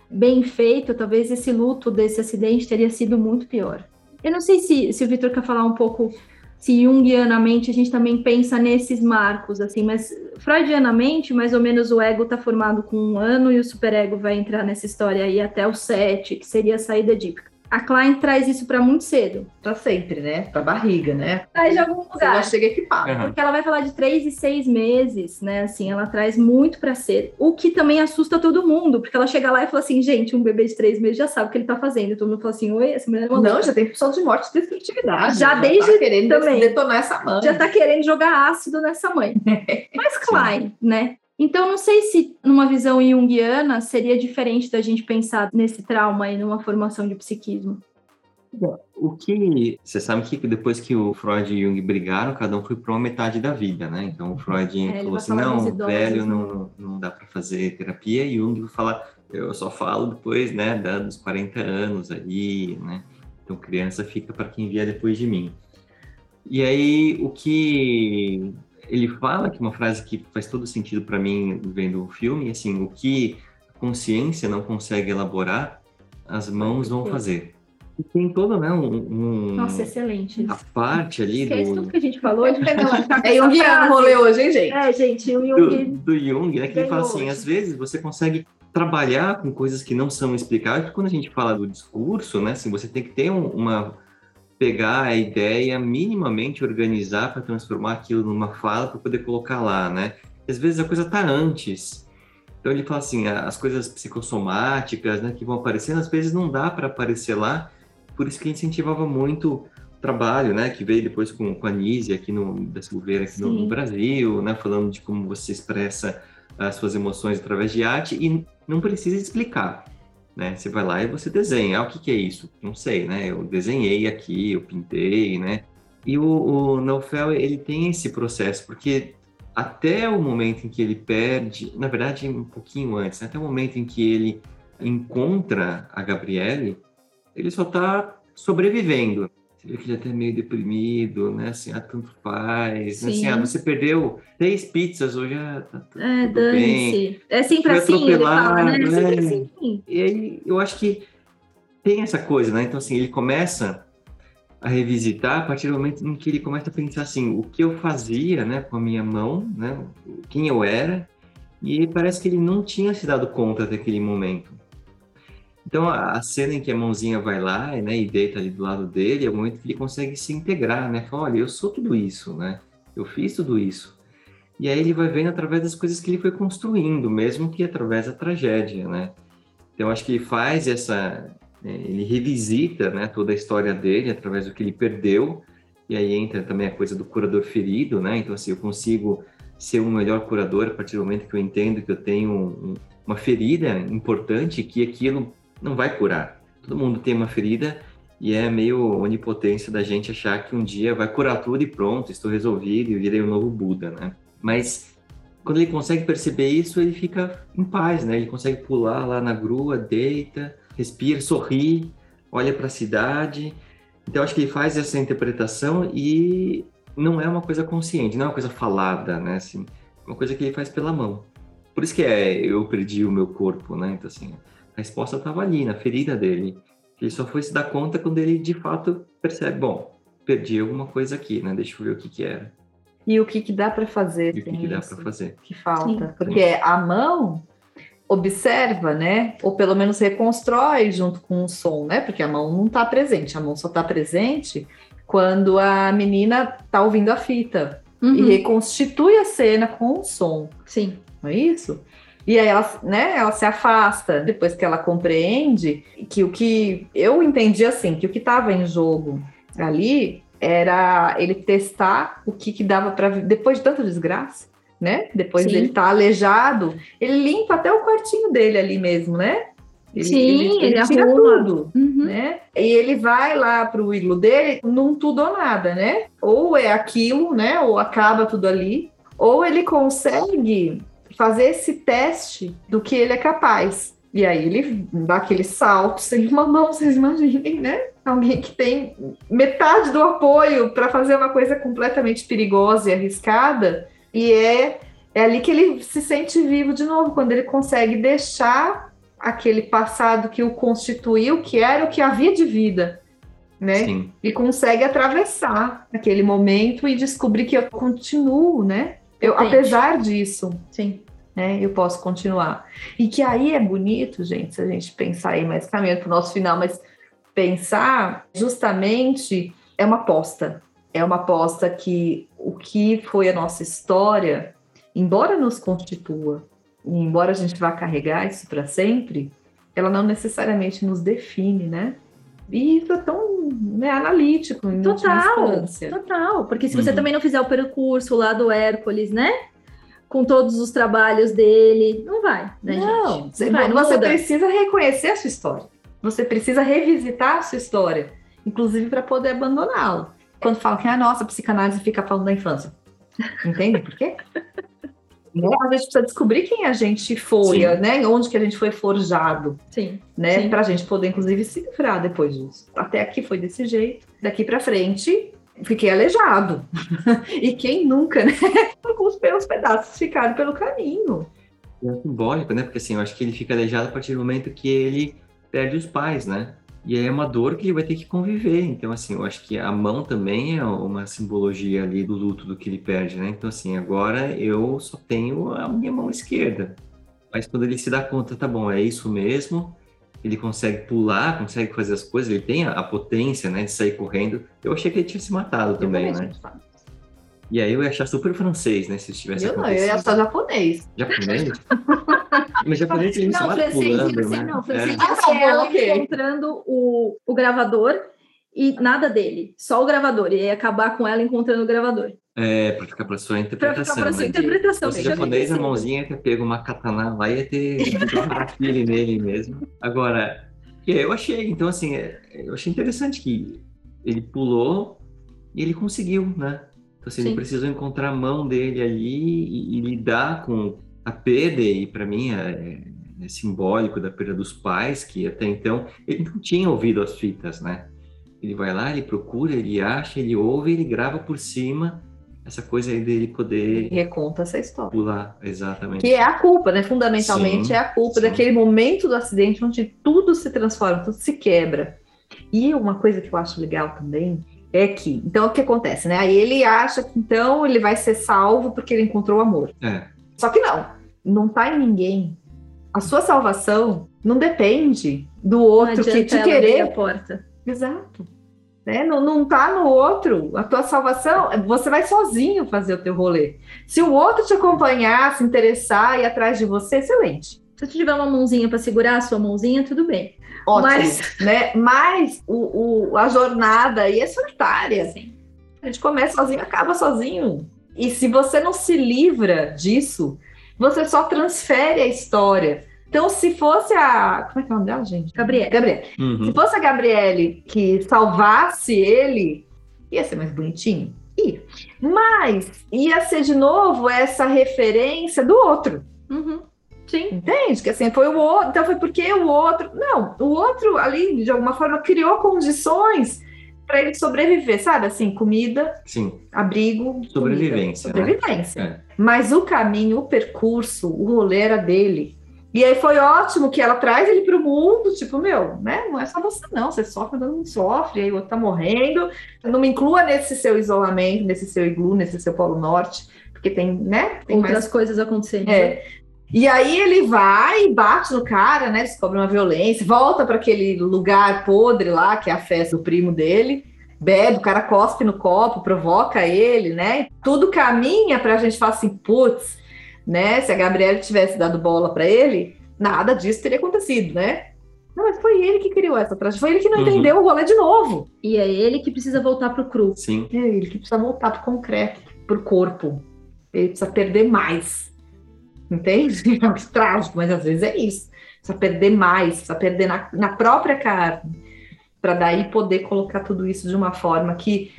bem feito, talvez esse luto desse acidente teria sido muito pior. Eu não sei se, se o Vitor quer falar um pouco se junguianamente a gente também pensa nesses marcos, assim, mas freudianamente, mais ou menos o ego está formado com um ano e o superego vai entrar nessa história aí até o sete, que seria a saída edípica. A Klein traz isso para muito cedo. Pra sempre, né? Pra barriga, né? Traz de algum já lugar. chega equipado. Aham. Porque ela vai falar de três e seis meses, né? Assim, ela traz muito para ser. O que também assusta todo mundo, porque ela chega lá e fala assim, gente, um bebê de três meses já sabe o que ele tá fazendo. E todo mundo fala assim, oi, essa mulher é uma Não, louca. já tem opção de morte e destrutividade. Já desde tá querendo também. detonar essa mãe. já tá querendo jogar ácido nessa mãe. Mas Klein, né? Então, não sei se numa visão junguiana seria diferente da gente pensar nesse trauma e numa formação de psiquismo. O que você sabe que depois que o Freud e Jung brigaram, cada um foi para uma metade da vida, né? Então o Freud É, falou assim: não, velho, né? não, não dá para fazer terapia. E Jung vai falar: eu só falo depois, né, dos 40 anos ali, né? Então criança fica para quem vier depois de mim. E aí o que ele fala, que é uma frase que faz todo sentido para mim vendo o filme, assim, o que a consciência não consegue elaborar, as mãos vão fazer. E tem todo, né, um, um- Nossa, excelente. a parte ali Esquece do, tudo que a gente falou. de- É junguiano o rolê hoje, hein, gente? É, gente, o do, Jung do Jung, né, que ele fala assim, hoje. às vezes você consegue trabalhar com coisas que não são explicáveis, porque quando a gente fala do discurso, né, assim, você tem que ter um- uma pegar a ideia minimamente organizar para transformar aquilo numa fala para poder colocar lá, né? Às vezes a coisa tá antes. Então ele fala assim, as coisas psicossomáticas, né, que vão aparecendo, às vezes não dá para aparecer lá. Por isso que incentivava muito o trabalho, né, que veio depois com, com a Nise aqui no da Silveira aqui no, no. Brasil, né, falando de como você expressa as suas emoções através de arte e não precisa explicar, né? Você vai lá e você desenha. Ah, o que, que é isso? Não sei, né? Eu desenhei aqui, eu pintei, né? E o, o Naufel, ele tem esse processo, porque até o momento em que ele perde, na verdade, um pouquinho antes, né? até o momento em que ele encontra a Gabriele, ele só tá sobrevivendo. Vê que ele é até meio deprimido, né? Assim, ah, tanto faz. né? Assim, Sim. ah, você perdeu três pizzas hoje, ah, tá, tá É, tudo bem. dane-se. É sempre Foi assim, ele fala, né? É sempre né? assim. E aí eu acho que tem essa coisa, né? Então, assim, ele começa a revisitar a partir do momento em que ele começa a pensar assim, o que eu fazia, né, com a minha mão, né, quem eu era, e parece que ele não tinha se dado conta daquele momento. Então, a cena em que a mãozinha vai lá né, e deita ali do lado dele, é o momento que ele consegue se integrar, né? Fala, olha, eu sou tudo isso, né? Eu fiz tudo isso. E aí ele vai vendo através das coisas que ele foi construindo, mesmo que através da tragédia, né? Então, acho que ele faz essa... é, Ele revisita né, toda a história dele através do que ele perdeu, e aí entra também a coisa do curador ferido, né? Então, assim, eu consigo ser um melhor curador a partir do momento que eu entendo que eu tenho um- uma ferida importante que aquilo não vai curar. Todo mundo tem uma ferida e é meio onipotência da gente achar que um dia vai curar tudo e pronto, estou resolvido e virei o novo Buda, né? Mas quando ele consegue perceber isso, ele fica em paz, né? Ele consegue pular lá na grua, deita, respira, sorri, olha para a cidade. Então acho que ele faz essa interpretação e não é uma coisa consciente, não é uma coisa falada, né? Assim, é uma coisa que ele faz pela mão. Por isso que é, eu perdi o meu corpo, né? Então, assim, a resposta estava ali, na ferida dele. Ele só foi se dar conta quando ele, de fato, percebe, bom, perdi alguma coisa aqui, né? Deixa eu ver o que que era. E o que, que dá para fazer? E o que, que dá para fazer. Que falta. Sim. Porque a mão observa, né? Ou pelo menos reconstrói junto com o som, né? Porque a mão não está presente, a mão só está presente quando a menina está ouvindo a fita uhum. e reconstitui a cena com o som. Sim. Não é isso? E aí ela, né, ela se afasta depois que ela compreende que o que eu entendi assim, que o que estava em jogo ali era ele testar o que, que dava para depois de tanta desgraça, né? Depois Sim. dele estar tá aleijado, ele limpa até o quartinho dele ali mesmo, né? Ele, Sim, ele, ele, ele tira tudo, uhum. né? E ele vai lá para o iglo dele num tudo ou nada, né? Ou é aquilo, né? Ou acaba tudo ali, ou ele consegue fazer esse teste do que ele é capaz. E aí ele dá aquele salto sem uma mão, vocês imaginem, né? Alguém que tem metade do apoio para fazer uma coisa completamente perigosa e arriscada, e é, é ali que ele se sente vivo de novo, quando ele consegue deixar aquele passado que o constituiu, que era o que havia de vida, né? Sim. E consegue atravessar aquele momento e descobrir que eu continuo, né? Eu, apesar disso, Sim. Né, eu posso continuar. E que aí é bonito, gente, se a gente pensar aí mais caminhando para o nosso final, mas pensar justamente é uma aposta. É uma aposta que o que foi a nossa história, embora nos constitua, embora a gente vá carregar isso para sempre, ela não necessariamente nos define, né? E isso é tão né, analítico em total, total, porque se você uhum. também não fizer o percurso lá do Hércules, né? Com todos os trabalhos dele, não vai, né, não, gente? Não, vai, não você muda. precisa reconhecer a sua história. Você precisa revisitar a sua história, inclusive para poder abandoná-la. Quando falam que a nossa psicanálise fica falando da infância. Entende por quê? Né? A gente precisa descobrir quem a gente foi, Sim. né? Onde que a gente foi forjado. Sim. Né? Para a gente poder, inclusive, se livrar depois disso. Até aqui foi desse jeito. Daqui para frente, fiquei aleijado. e quem nunca, né? Os meus pedaços ficaram pelo caminho. É simbólico, né? Porque assim, eu acho que ele fica aleijado a partir do momento que ele perde os pais, né? E aí é uma dor que ele vai ter que conviver. Então, assim, eu acho que a mão também é uma simbologia ali do luto do que ele perde, né? Então, assim, agora eu só tenho a minha mão esquerda. Mas quando ele se dá conta, tá bom, é isso mesmo, ele consegue pular, consegue fazer as coisas, ele tem a, potência, né, de sair correndo. Eu achei que ele tinha se matado também, né? E aí eu ia achar super francês, né? Se estivesse Eu não, eu ia achar japonês. Japonês? Mas japonês ele não, se pulando, né? Não, francês é. ela encontrando o, o gravador e nada dele, só o gravador. E ia acabar com ela encontrando o gravador. É, para ficar para sua interpretação. Para ficar para sua né? interpretação. Se japonês, a mãozinha ia ter pego uma katana lá e ia ter aquele nele mesmo. Agora, eu achei, então assim, é, eu achei interessante que ele pulou e ele conseguiu, né? Então, assim, Sim. ele precisou encontrar a mão dele ali e, e lidar com a perda, e para mim é, é, simbólico da perda dos pais, que até então ele não tinha ouvido as fitas, né? Ele vai lá, ele procura, ele acha, ele ouve, ele grava por cima essa coisa aí dele poder reconta essa história. Pular, exatamente. Que é a culpa, né? Fundamentalmente sim, é a culpa sim. daquele momento do acidente onde tudo se transforma, tudo se quebra. E uma coisa que eu acho legal também é que, então o que acontece, né? Aí ele acha que então ele vai ser salvo porque ele encontrou o amor. É. Só que não, não tá em ninguém. A sua salvação não depende do outro que te querer. A porta. Exato. Né? Não, não tá no outro. A tua salvação, você vai sozinho fazer o teu rolê. Se o outro te acompanhar, se interessar e ir atrás de você, excelente. Se você tiver uma mãozinha para segurar a sua mãozinha, tudo bem. Ótimo, Mas, né? Mas o, o, a jornada aí é solitária. Sim. A gente começa sozinho, acaba sozinho. E se você não se livra disso, você só transfere a história. Então, se fosse a. Como é que é o nome dela, gente? Gabriele. Gabriele. Uhum. Se fosse a Gabriele que salvasse ele, ia ser mais bonitinho? Ia. Mas ia ser de novo essa referência do outro. Uhum. Sim. Entende? Que assim, foi o outro, então foi porque o outro. Não, o outro ali, de alguma forma, criou condições para ele sobreviver, sabe? Assim, comida, Sim, abrigo, Sobrevivência, comida. né? sobrevivência. É. Mas o caminho, o percurso, o rolê era dele. E aí foi ótimo que ela traz ele para o mundo, tipo, meu, né? Não é só você, não. Você sofre, todo mundo sofre, aí o outro tá morrendo. Não me inclua nesse seu isolamento, nesse seu iglu, nesse seu polo norte, porque tem, né? Tem Outras mais coisas acontecendo. É. E aí ele vai e bate no cara, né? Descobre uma violência, volta para aquele lugar podre lá, que é a festa do primo dele, bebe, o cara cospe no copo, provoca ele, né? Tudo caminha para a gente falar assim, putz, né? Se a Gabriela tivesse dado bola para ele, nada disso teria acontecido, né? Não, mas foi ele que criou essa tragédia, foi ele que não Uhum. entendeu o rolê de novo. E é ele que precisa voltar pro cru. sim. É ele que precisa voltar pro concreto, pro corpo. Ele precisa perder mais. Entende? É trágico, mas às vezes é isso. Precisa perder mais, precisa perder na, na própria carne. Para daí poder colocar tudo isso de uma forma que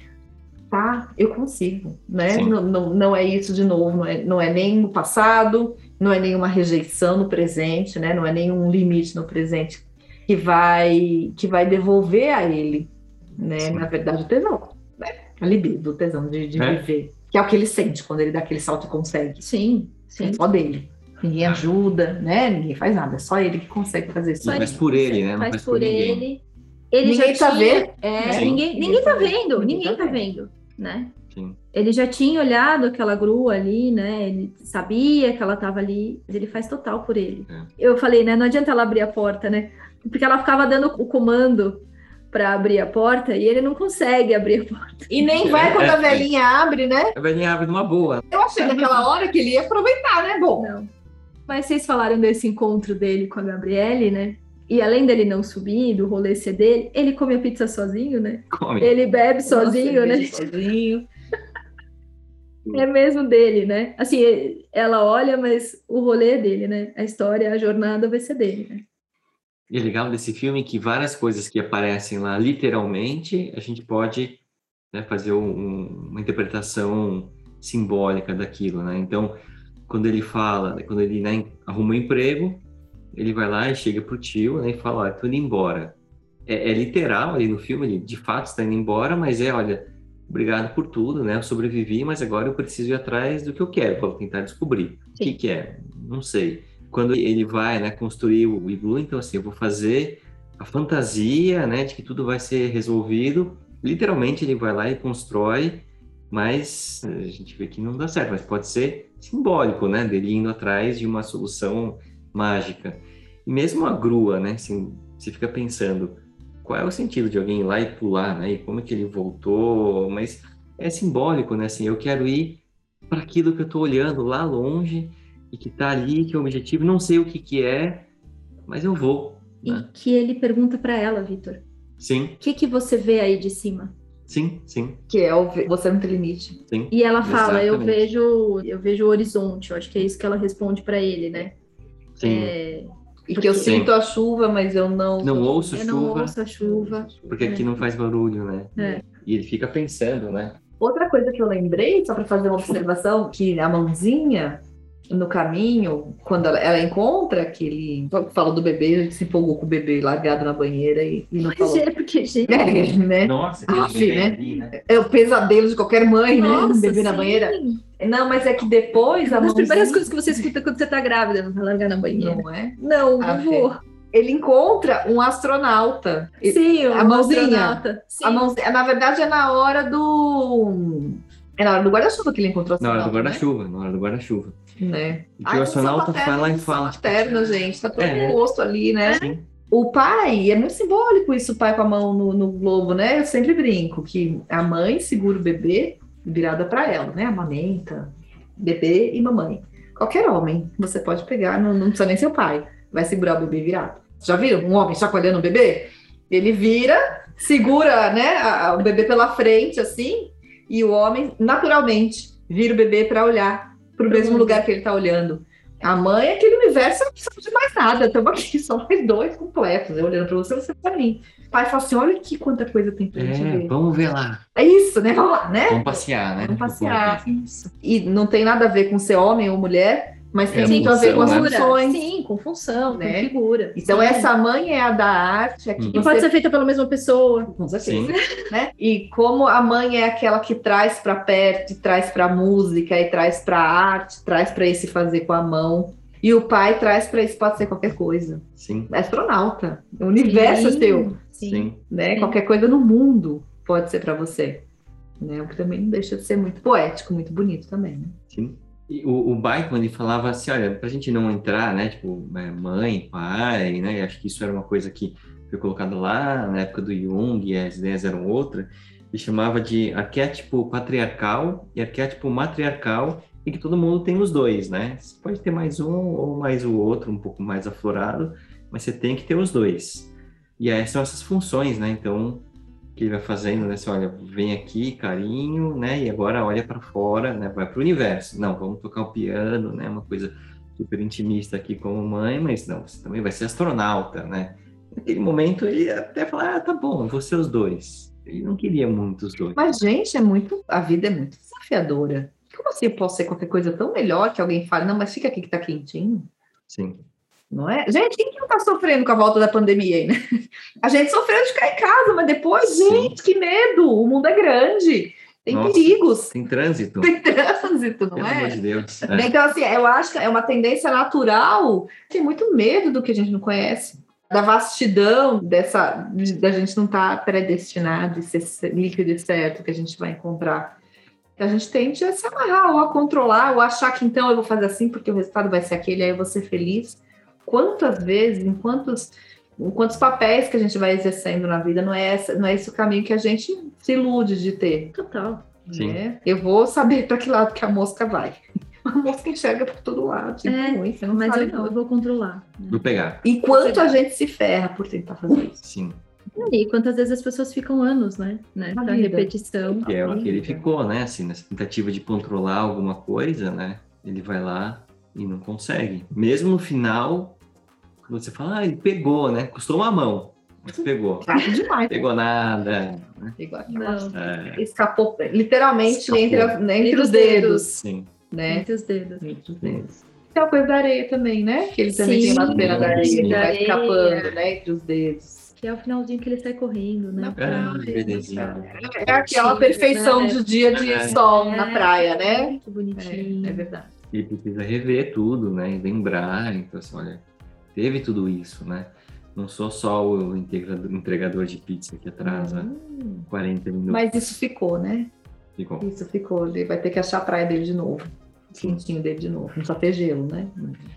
tá, eu consigo, né? Não, não, não é isso de novo, não é, não é nem o passado, não é nenhuma rejeição no presente, né? Não é nenhum limite no presente que vai que vai devolver a ele, né? Sim. Na verdade, o tesão, né? A libido, o tesão de, de É. viver, que é o que ele sente quando ele dá aquele salto e consegue. Sim, sim. É só dele. Ninguém ajuda, né? Ninguém faz nada. É só ele que consegue fazer isso. Ele por ele, né? Não faz, faz por por ninguém. ele. Ele Ninguém já tá tinha, vendo. É, Sim. ninguém, ninguém tá vendo, Ninguém tá tá vendo, né? Sim. Ele já tinha olhado aquela grua ali, né? Ele sabia que ela tava ali, mas ele faz total por ele. É. Eu falei, né? Não adianta ela abrir a porta, né? Porque ela ficava dando o comando para abrir a porta e ele não consegue abrir a porta. E nem vai quando a velhinha abre, né? A velhinha abre numa boa. Eu achei naquela hora que ele ia aproveitar, né? Bom, Não. Mas vocês falaram desse encontro dele com a Gabriele, né? E além dele não subir, do rolê ser dele, ele come a pizza sozinho, né? Come. Ele bebe sozinho, Nossa, né? Sozinho. É mesmo dele, né? Assim, ela olha, mas o rolê é dele, né? A história, a jornada vai ser dele, né? E é legal desse filme que várias coisas que aparecem lá literalmente, a gente pode né, fazer um- um- uma interpretação simbólica daquilo, né? Então, quando ele fala, quando ele né, arruma um emprego, ele vai lá e chega pro tio né, e fala, olha, tô indo embora. É, é literal ali no filme, ele de fato está indo embora, mas é, olha, obrigado por tudo, né? Eu sobrevivi, mas agora eu preciso ir atrás do que eu quero, vou tentar descobrir. O que Sim. que é? Não sei quando ele vai né, construir o iglu, então assim, eu vou fazer a fantasia né, de que tudo vai ser resolvido. Literalmente ele vai lá e constrói, mas a gente vê que não dá certo, mas pode ser simbólico, né? Dele indo atrás de uma solução mágica. E mesmo a grua, né? Assim, você fica pensando, qual é o sentido de alguém ir lá e pular, né? E como é que ele voltou? Mas é simbólico, né? Assim, eu quero ir para aquilo que eu estou olhando lá longe e que está ali, que é o objetivo, não sei o que que é, mas eu vou. E Né? que ele pergunta para ela, Vitor, Sim, o que, que você vê aí de cima? sim, sim, Que é o Você Não Tem Limite. sim. E ela fala, eu Exatamente. vejo, eu vejo o horizonte. Eu acho que é isso que ela responde para ele, né? Sim. É, E Porque- que eu sinto a chuva, mas eu não. Não ouço eu não chuva, ouço a chuva. porque aqui não faz barulho, né? É. E ele fica pensando, né? Outra coisa que eu lembrei, só para fazer uma observação, que a mãozinha no caminho, quando ela, ela encontra aquele. Falou do bebê, a gente se empolgou com o bebê largado na banheira e, e não falou. é porque, gente. É, né? Nossa, bebê né? ali, né? É o pesadelo de qualquer mãe, né? Nossa, Um bebê na sim. banheira. Não, mas é que depois a Uma das mãozinha... primeiras coisas que você escuta quando você tá grávida, não vai largar na banheira. Não é? Não, não vou. Ele encontra um astronauta. Sim, a o mãozinha. astronauta. Sim. A mãozinha, na verdade, é na hora do. É na hora do guarda-chuva que ele encontrou o Na hora do astronauta, guarda-chuva, na hora do guarda-chuva. Né? né? O astronauta vai lá e fala. Materno, gente, tá todo É. posto ali, né? Sim, O pai, é muito simbólico isso, o pai com a mão no, no globo, né? Eu sempre brinco que a mãe segura o bebê virada para ela, né? Amamenta, bebê e mamãe. Qualquer homem você pode pegar, não, não precisa nem ser o pai, vai segurar o bebê virado. Já viram um homem chacoalhando o bebê? Ele vira, segura, né, a- a- o bebê pela frente, assim, e o homem, naturalmente, vira o bebê para olhar para o mesmo mundo. lugar que ele está olhando. A mãe é aquele universo, não precisa de mais nada. Estamos aqui, só nós dois completos. Eu olhando para você, você para mim. O pai fala assim: olha aqui quanta coisa tem pra gente É, ver. vamos ver lá. É isso, né? Vamos lá, né? Vamos passear, né? Vamos passear. Isso. E não tem nada a ver com ser homem ou mulher, Mas tem É, muito a ver com as né? funções. Sim, com função, Né? com figura. Então, Sim. essa mãe é a da arte, é que Uhum. E pode ser feita pela mesma pessoa. Com certeza. Sim. Né? E como a mãe é aquela que traz para perto, e traz para música, e traz para arte, traz para esse fazer com a mão. E o pai traz para isso, pode ser qualquer coisa. Sim, Astronauta. O universo é Sim, seu. Sim. sim. Né? Sim. Qualquer coisa no mundo pode ser para você. Né? O que também não deixa de ser muito poético, muito bonito também. Né? Sim. O, o ele falava assim, olha, pra gente não entrar, né, tipo, é, mãe, pai, né, acho que isso era uma coisa que foi colocada lá na época do Jung, e as ideias eram outras, ele chamava de arquétipo patriarcal e arquétipo matriarcal, e que todo mundo tem os dois, né? Você pode ter mais um ou mais o outro, um pouco mais aflorado, mas você tem que ter os dois. E aí são essas funções, né? Então, que ele vai fazendo, né? Você olha, vem aqui, carinho, né? E agora olha para fora, né? Vai para o universo. Não, vamos tocar o piano, né? Uma coisa super intimista aqui como mãe, mas não, você também vai ser astronauta, né? Naquele momento ele até fala, ah, tá bom, ser os dois. Ele não queria muito os dois. Mas, gente, é muito. A vida é muito desafiadora. Como assim eu posso ser qualquer coisa tão melhor que alguém fale, não, mas fica aqui que tá quentinho? Sim, Não é? Gente, quem que não tá sofrendo com a volta da pandemia aí, né? A gente sofreu de ficar em casa, mas depois, gente, que medo! O mundo é grande, tem Nossa. perigos, tem trânsito, tem trânsito, não pelo amor é? de Deus. É. Então, assim, eu acho que é uma tendência natural, tem muito medo do que a gente não conhece, da vastidão dessa, de- da gente não estar predestinado, de ser líquido e certo que a gente vai encontrar. A gente tende a se amarrar ou a controlar, ou achar que então eu vou fazer assim porque o resultado vai ser aquele, aí eu vou ser feliz. Quantas vezes, em quantos, em quantos papéis que a gente vai exercendo na vida, não é, essa, não é esse o caminho que a gente se ilude de ter. Total. Sim. né? Eu vou saber para que lado que a mosca vai. A mosca enxerga para todo lado, tipo É, ruim, você não Mas sabe eu, não. eu vou controlar. né? Vou pegar. E quanto a gente se ferra por tentar fazer isso. Sim, E quantas vezes as pessoas ficam anos, né? né? Na vida. repetição. que é o que ele ficou, né? Assim, nessa tentativa de controlar alguma coisa, né? Ele vai lá e não consegue. Mesmo no final, você fala, ah, ele pegou, né? Custou uma mão, mas pegou. Chato demais. Pegou nada. né? Aquela- Não, É, Escapou literalmente Escapou. Entre, né, entre Entre os os dedos, dedos. sim. né? entre os dedos. Entre os dedos. Tem uma coisa da areia também, né? Que ele também Sim. tem uma cena da areia que Da vai areia. escapando, né? Entre os dedos. Que é o finalzinho que ele sai correndo, né? Na Ah, praia. bebezinho. É aquela perfeição né? de dia de É. sol na praia, né? Que bonitinho. É, é verdade. Ele precisa rever tudo, né? E lembrar, então assim, olha, teve tudo isso, né? Não sou só o entregador de pizza que atrasa Hum. 40 minutos. Mas isso ficou, né? Ficou. Isso ficou. Ele vai ter que achar a praia dele de novo. O quentinho dele de novo. Não precisa ter gelo, né?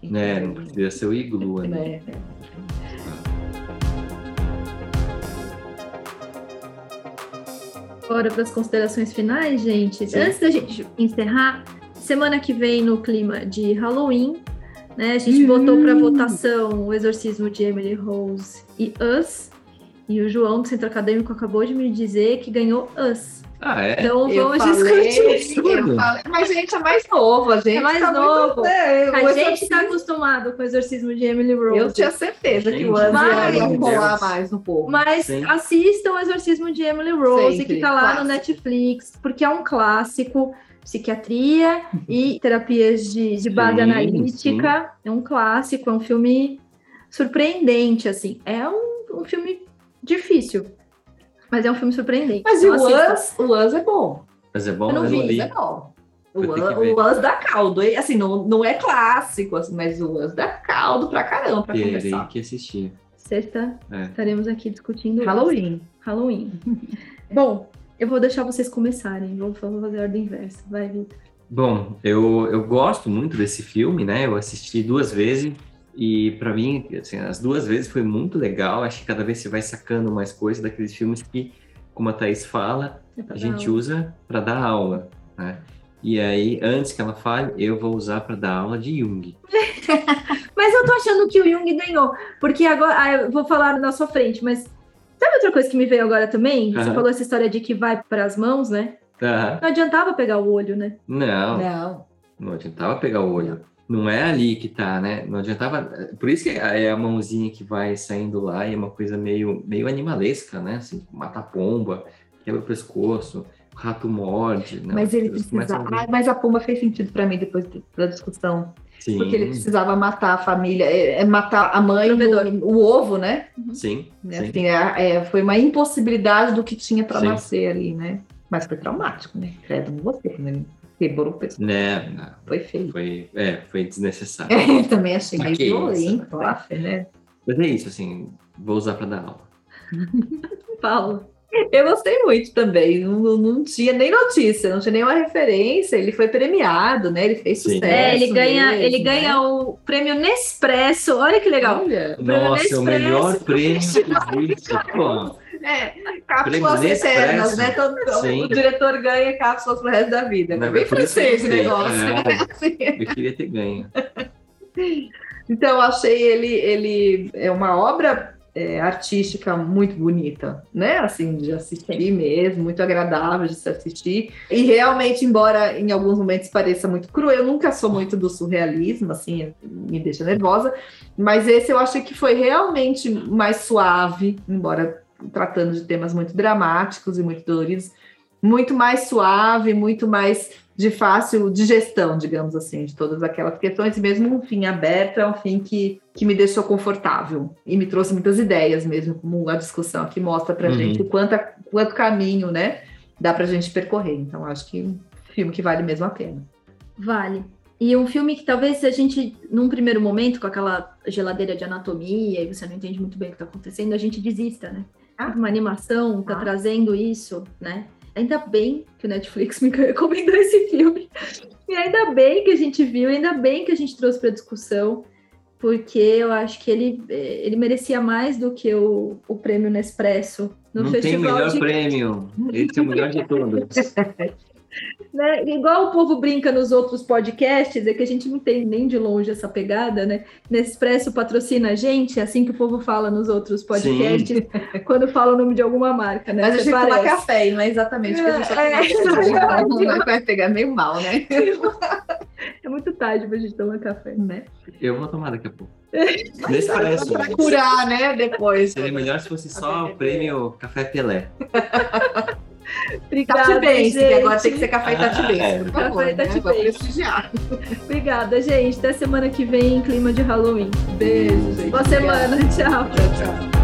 Né? Não precisa ser o iglu ali. Né? Bora para as considerações finais, gente. Sim. Antes da gente encerrar, semana que vem, no clima de Halloween, né? A gente Uhum. botou para votação o exorcismo de Emily Rose e Us. E o João do Centro Acadêmico acabou de me dizer que ganhou Us. Ah, é? Então Eu vamos falei, discutir. eu falei, mas gente é mais novo, a gente É mais tá novo. Muito, o A gente está acostumado com o exorcismo de Emily Rose. Eu tinha certeza que Gente, o Anzi vai, ia rolar mais no povo. Mas Sim. assistam o Exorcismo de Emily Rose, Sempre, que tá lá clássico. no Netflix, porque é um clássico. Psiquiatria e terapias de, de base Sim, analítica. É um clássico, é um filme surpreendente, assim. É um, um filme difícil, mas é um filme surpreendente. Mas Então, o. Us, o Us é bom. Mas é bom, Eu não vi, li. É bom. O Us, dá caldo. Assim, não, não é clássico, assim, mas o Us dá caldo pra caramba pra Terei começar. que assistir. Sexta, É. estaremos aqui discutindo Halloween. Halloween. Bom, eu vou deixar vocês começarem. Vou fazer a ordem inversa. Vai, Vitor. Bom, eu, eu gosto muito desse filme, né? Eu assisti duas vezes e para mim, assim, as duas vezes foi muito legal. Acho que cada vez você vai sacando mais coisas daqueles filmes que, como a Thaís fala, É a gente aula. usa para dar aula, né? E aí, antes que ela fale, eu vou usar para dar aula de Jung. Mas eu tô achando que o Jung ganhou, porque agora ah, eu vou falar na sua frente, mas sabe outra coisa que me veio agora também? Você falou essa história de que vai para as mãos, né? Tá? Não adiantava pegar o olho, né? Não, Não. não adiantava pegar o olho. Não é ali que tá, né? Não adiantava. Por isso que é a mãozinha que vai saindo lá e é uma coisa meio, meio animalesca, né? Assim, mata a pomba, quebra o pescoço. rato morde. Né? Mas ele Eles precisava. começam a Ah, mas a pomba fez sentido para mim depois da discussão. Sim, Porque ele precisava matar a família, é, é matar a mãe, o, o ovo, né? sim, Né, sim. Assim, é, é, foi uma impossibilidade do que tinha para Sim. nascer ali, né? Mas foi traumático, né? Credo, não gostei quando ele quebrou o pescoço. Né, não, Foi feio. foi, é, foi desnecessário. É, também achei meio violento, né? né? Mas é isso, assim, vou usar para dar aula. Paulo. Eu gostei muito também. Não, não- não tinha nem notícia, não tinha nenhuma referência. Ele foi premiado, né? Ele fez Sim. sucesso. É, ele ganha, mesmo, ele né? ganha o prêmio Nespresso. Olha que legal. Olha, Nossa, é o melhor prêmio que existe. É, cápsulas Prêmio eternas, Nespresso. né? Todo- o diretor ganha cápsulas pro resto da vida. Não, É bem isso francês o eu negócio. sei. né? Assim. eu queria ter ganho. Então, eu achei ele, ele é uma obra é, artística muito bonita, né? Assim, de assistir mesmo, muito agradável de se assistir. E realmente, embora em alguns momentos pareça muito cru, eu nunca sou muito do surrealismo, assim, me deixa nervosa. Mas esse eu achei que foi realmente mais suave, embora tratando de temas muito dramáticos e muito doloridos, muito mais suave, muito mais de fácil digestão, digamos assim, de todas aquelas questões, e mesmo um fim aberto é um fim que, que me deixou confortável e me trouxe muitas ideias mesmo, como a discussão aqui mostra pra Uhum. gente o quanto, quanto caminho, né, dá pra gente percorrer. Então, acho que é um filme que vale mesmo a pena. Vale. E um filme que talvez a gente, num primeiro momento, com aquela geladeira de anatomia, e você não entende muito bem o que está acontecendo, a gente desista, né? Ah. Uma animação tá Ah. trazendo isso, né? Ainda bem que o Netflix me recomendou esse filme. E ainda bem que a gente viu, ainda bem que a gente trouxe para discussão, porque eu acho que ele, eh, ele merecia mais do que o, o prêmio Nespresso no Não tem festival melhor de prêmio. Esse é o melhor de todos. né? Igual o povo brinca nos outros podcasts, é que a gente não tem nem de longe essa pegada, né? Nespresso patrocina a gente, é assim que o povo fala nos outros podcasts, quando fala o nome de alguma marca, né? Mas a Você gente toma café, não é exatamente o que a gente tá É, tomando. é. Vai pegar meio mal, né? É muito tarde pra gente tomar café, né? Eu vou tomar daqui a pouco. Nesse parece. Pra curar, né, depois. Seria melhor se fosse só o prêmio Café Pelé. Obrigada, Tati Benz, que gente. agora tem que ser café e Tati Ah, Benz, é. por favor, Café e né? Tati Vou prestigiar. Obrigada, gente. Até semana que vem em clima de Halloween. Beijo, gente. Boa semana. Tchau. Tchau, tchau.